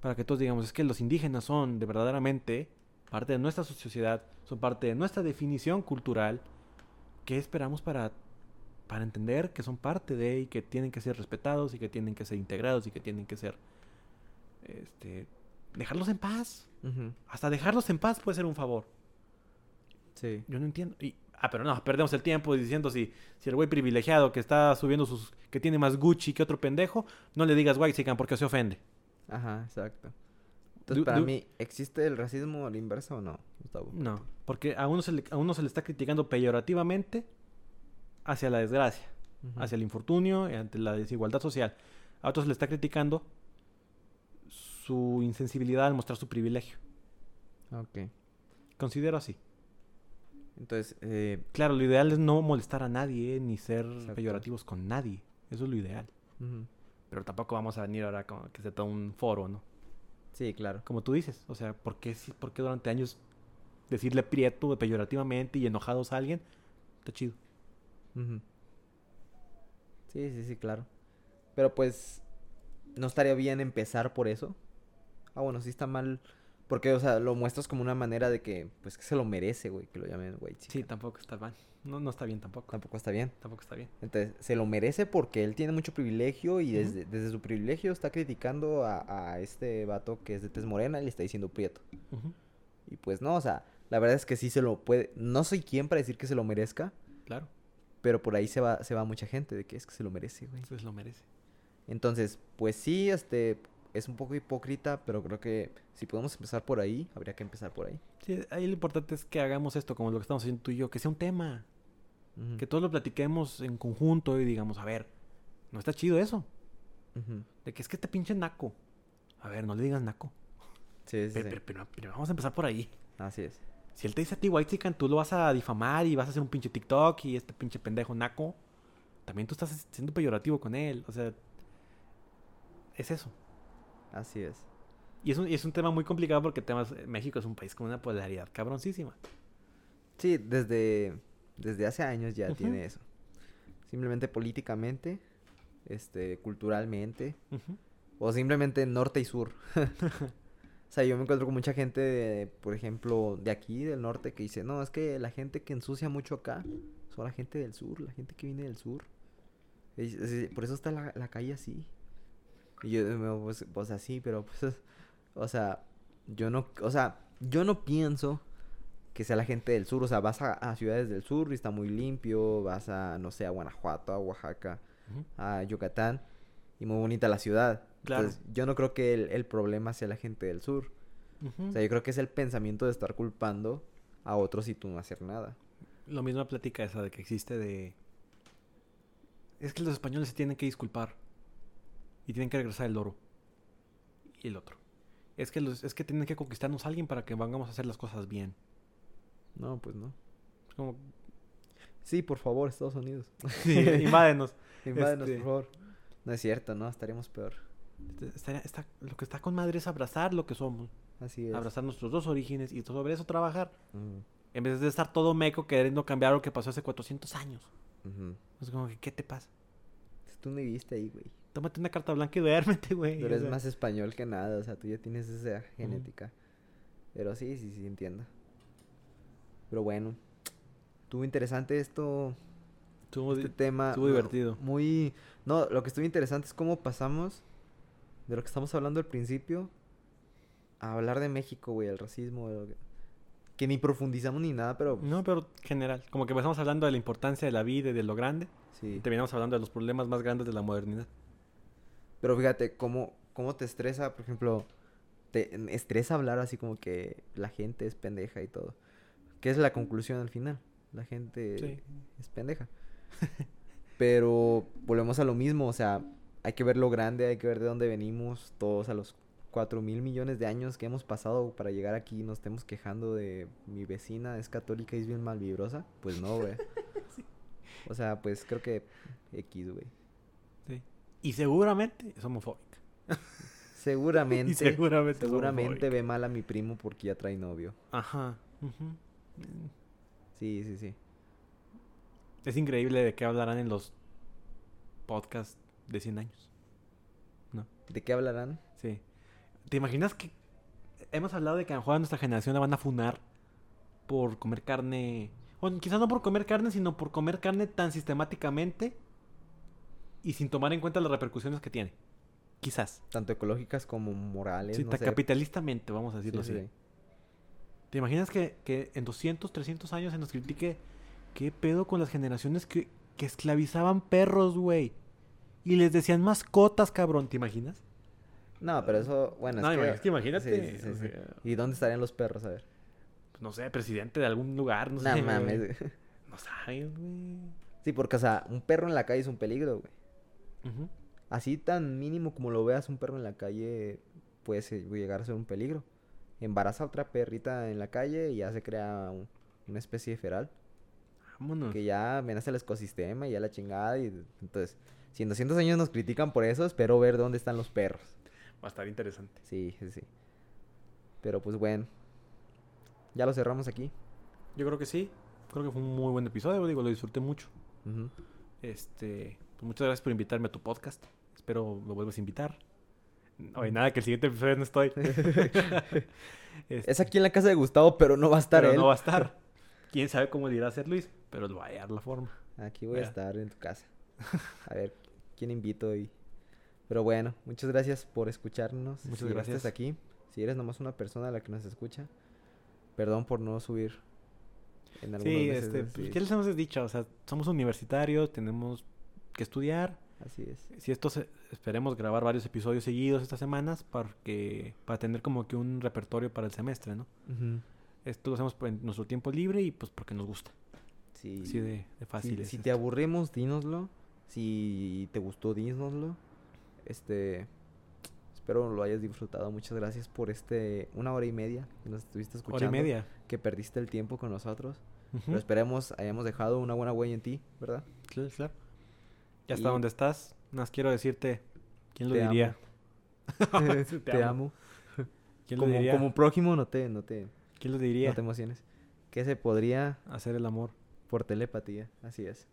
para que todos digamos, es que los indígenas son de verdaderamente parte de nuestra sociedad, son parte de nuestra definición cultural. ¿Qué esperamos para para entender que son parte de y que tienen que ser respetados y que tienen que ser integrados y que tienen que ser este dejarlos en paz. Hasta dejarlos en paz puede ser un favor. Sí. Yo no entiendo. Y, ah, pero no, perdemos el tiempo diciendo si, si el güey privilegiado que está subiendo sus. que tiene más Gucci que otro pendejo, no le digas white porque se ofende. Ajá, exacto. Entonces, Du- para du- mí, ¿existe el racismo a la inversa o no, Gustavo? No, porque a uno se le, a uno se le está criticando peyorativamente hacia la desgracia. Hacia el infortunio y ante la desigualdad social. A otros le está criticando su insensibilidad al mostrar su privilegio. Ok. Considero así. Entonces, eh, Claro, lo ideal es no molestar a nadie, ni ser Exacto. peyorativos con nadie. Eso es lo ideal. Pero tampoco vamos a venir ahora como que sea todo un foro, ¿no? Sí, claro. Como tú dices, o sea, ¿por qué, si- por qué durante años decirle prieto peyorativamente y enojados a alguien? Está chido. Sí, sí, sí, claro. Pero pues, ¿no estaría bien empezar por eso? Ah, bueno, sí está mal. Porque, o sea, lo muestras como una manera de que, pues, que se lo merece, güey, que lo llamen, güey. Sí, tampoco está mal. No, no está bien tampoco. Tampoco está bien. Tampoco está bien. Entonces, se lo merece porque él tiene mucho privilegio y desde, desde su privilegio está criticando a, a este vato que es de tez morena y le está diciendo prieto. Y pues no, o sea, la verdad es que sí se lo puede. No soy quien para decir que se lo merezca, Claro, pero por ahí se va, se va mucha gente de que es que se lo merece, güey. entonces lo merece. Entonces, pues sí, este es un poco hipócrita, pero creo que si podemos empezar por ahí, habría que empezar por ahí. Sí, ahí lo importante es que hagamos esto como lo que estamos haciendo tú y yo, que sea un tema, Que todos lo platiquemos en conjunto y digamos, a ver, no está chido eso, de que es que este pinche naco. A ver, no le digas naco. Sí, sí, Pero, sí. pero- pero- pero vamos a empezar por ahí. Así es. Si él te dice a ti, White Chicken, tú lo vas a difamar y vas a hacer un pinche TikTok y este pinche pendejo naco, también tú estás siendo peyorativo con él. O sea, es eso. Así es. Y es un, y es un tema muy complicado porque temas, México es un país con una polaridad cabroncísima. Sí, desde, desde hace años ya tiene eso. Simplemente políticamente, este, culturalmente, o simplemente norte y sur. [LAUGHS] o sea, yo me encuentro con mucha gente, de, por ejemplo, de aquí, del norte, que dice, no, es que la gente que ensucia mucho acá son la gente del sur, la gente que viene del sur. Es- es- por eso está la, la calle así. Y yo, pues, pues así, pero pues, [LAUGHS] o sea, yo no, o sea, yo no pienso que sea la gente del sur, o sea, vas a, a ciudades del sur y está muy limpio, vas a, no sé, a Guanajuato, a Oaxaca, a Yucatán y muy bonita la ciudad. Claro. Entonces, yo no creo que el, el problema sea la gente del sur. O sea, yo creo que es el pensamiento de estar culpando a otros y tú no hacer nada. Lo misma plática esa de que existe de... Es que los españoles se tienen que disculpar. Y tienen que regresar el oro. Y el otro. Es que, los, es que tienen que conquistarnos a alguien para que vengamos a hacer las cosas bien. No, pues no. Es como... Sí, por favor, Estados Unidos. Sí, [LAUGHS] invádenos. Invádenos, este- por favor. No es cierto, ¿no? Estaríamos peor. Estaría- está- lo que está con madre es abrazar lo que somos. Así es. Abrazar nuestros dos orígenes y sobre eso trabajar. En vez de estar todo meco queriendo cambiar lo que pasó hace 400 años. ujú. Es como que, ¿qué te pasa? Tú no viviste ahí, güey. Tómate una carta blanca y duérmete, güey. Tú o eres sea. más español que nada, o sea, tú ya tienes esa genética. Pero sí, sí, sí, entiendo. Pero bueno, estuvo interesante esto, Estuvo este tema. estuvo no, divertido. Muy... No, lo que estuvo interesante es cómo pasamos de lo que estamos hablando al principio a hablar de México, güey, el racismo, de lo que... que ni profundizamos ni nada, pero... No, pero general. Como que empezamos hablando de la importancia de la vida y de lo grande. Y Sí. terminamos hablando de los problemas más grandes de la modernidad. Pero fíjate, cómo, cómo te estresa, por ejemplo, te estresa hablar así como que la gente es pendeja y todo. ¿Qué es la conclusión al final? La gente Sí. es pendeja. [LAUGHS] Pero volvemos a lo mismo, o sea, hay que ver lo grande, hay que ver de dónde venimos, todos a los cuatro mil millones de años que hemos pasado para llegar aquí y nos estemos quejando de mi vecina es católica y es bien malvibrosa. Pues no, güey. [LAUGHS] O sea, pues creo que X, güey. Sí. Y seguramente es homofóbica. [LAUGHS] Seguramente. Y seguramente Seguramente ve mal a mi primo porque ya trae novio. Ajá. Mm. Sí, sí, sí. Es increíble de qué hablarán en los podcasts de 100 años. ¿De qué hablarán? Sí. ¿Te imaginas que hemos hablado de que a lo mejor a nuestra generación la van a funar por comer carne? O quizás no por comer carne, sino por comer carne tan sistemáticamente y sin tomar en cuenta las repercusiones que tiene. Quizás. Tanto ecológicas como morales. Sí, no sé. capitalistamente, vamos a decirlo sí, así. sí. ¿Te imaginas que, que en 200, 300 años se nos critique qué pedo con las generaciones que, que esclavizaban perros, güey? Y les decían mascotas, cabrón, ¿te imaginas? No, pero eso, bueno, No, es, imagínate, que... imagínate, Sí, ¿Y dónde estarían los perros? A ver. Pues, no sé, presidente de algún lugar, no No sé. mames. güey. [LAUGHS] No sabes, güey. Sí, porque, o sea, un perro en la calle es un peligro, güey. Así tan mínimo como lo veas, un perro en la calle puede llegar a ser un peligro. Embaraza a otra perrita en la calle y ya se crea un- una especie de feral. Vámonos. que ya amenaza el ecosistema y ya la chingada y entonces Si en 200 años nos critican por eso, espero ver dónde están los perros. Va a estar interesante. Sí, sí, sí. Pero pues bueno. Ya lo cerramos aquí. Yo creo que sí. Creo que fue un muy buen episodio, digo, lo disfruté mucho. Este, pues muchas gracias por invitarme a tu podcast. Espero lo vuelvas a invitar. Oye, nada, que el siguiente episodio no estoy. [LAUGHS] Este, Es aquí en la casa de Gustavo, pero no va a estar pero él. no va a estar. [LAUGHS] Quién sabe cómo le irá a hacer Luis, pero lo va a hallar la forma. Aquí voy a estar en tu casa. [LAUGHS] A ver quién invito y... Pero bueno, muchas gracias por escucharnos. Muchas si estás gracias. aquí. Si eres nomás una persona a la que nos escucha. Perdón por no subir en algunos Sí, meses, este, pues, Sí, ¿qué les hemos dicho? O sea, somos universitarios, tenemos que estudiar. Así es. Si esto se- esperemos grabar varios episodios seguidos estas semanas para que para tener como que un repertorio para el semestre, ¿no? Esto lo hacemos en nuestro tiempo libre y pues porque nos gusta. Sí. Así de, fácil. si, es te esto. aburrimos, dínoslo. Si te gustó, dínoslo. Este... Espero lo hayas disfrutado. Muchas gracias por este... Una hora y media que nos estuviste escuchando. Hora y media. Que perdiste el tiempo con nosotros. Pero esperemos hayamos dejado una buena huella en ti, ¿verdad? Claro, claro. Ya está Y- donde estás. Más quiero decirte. ¿Quién lo Te amo. diría? [LAUGHS] te, amo. ¿Quién lo Como, diría? como prójimo no te, no te, ¿Quién lo diría? no te emociones. Que se podría Hacer el amor. por telepatía, así es.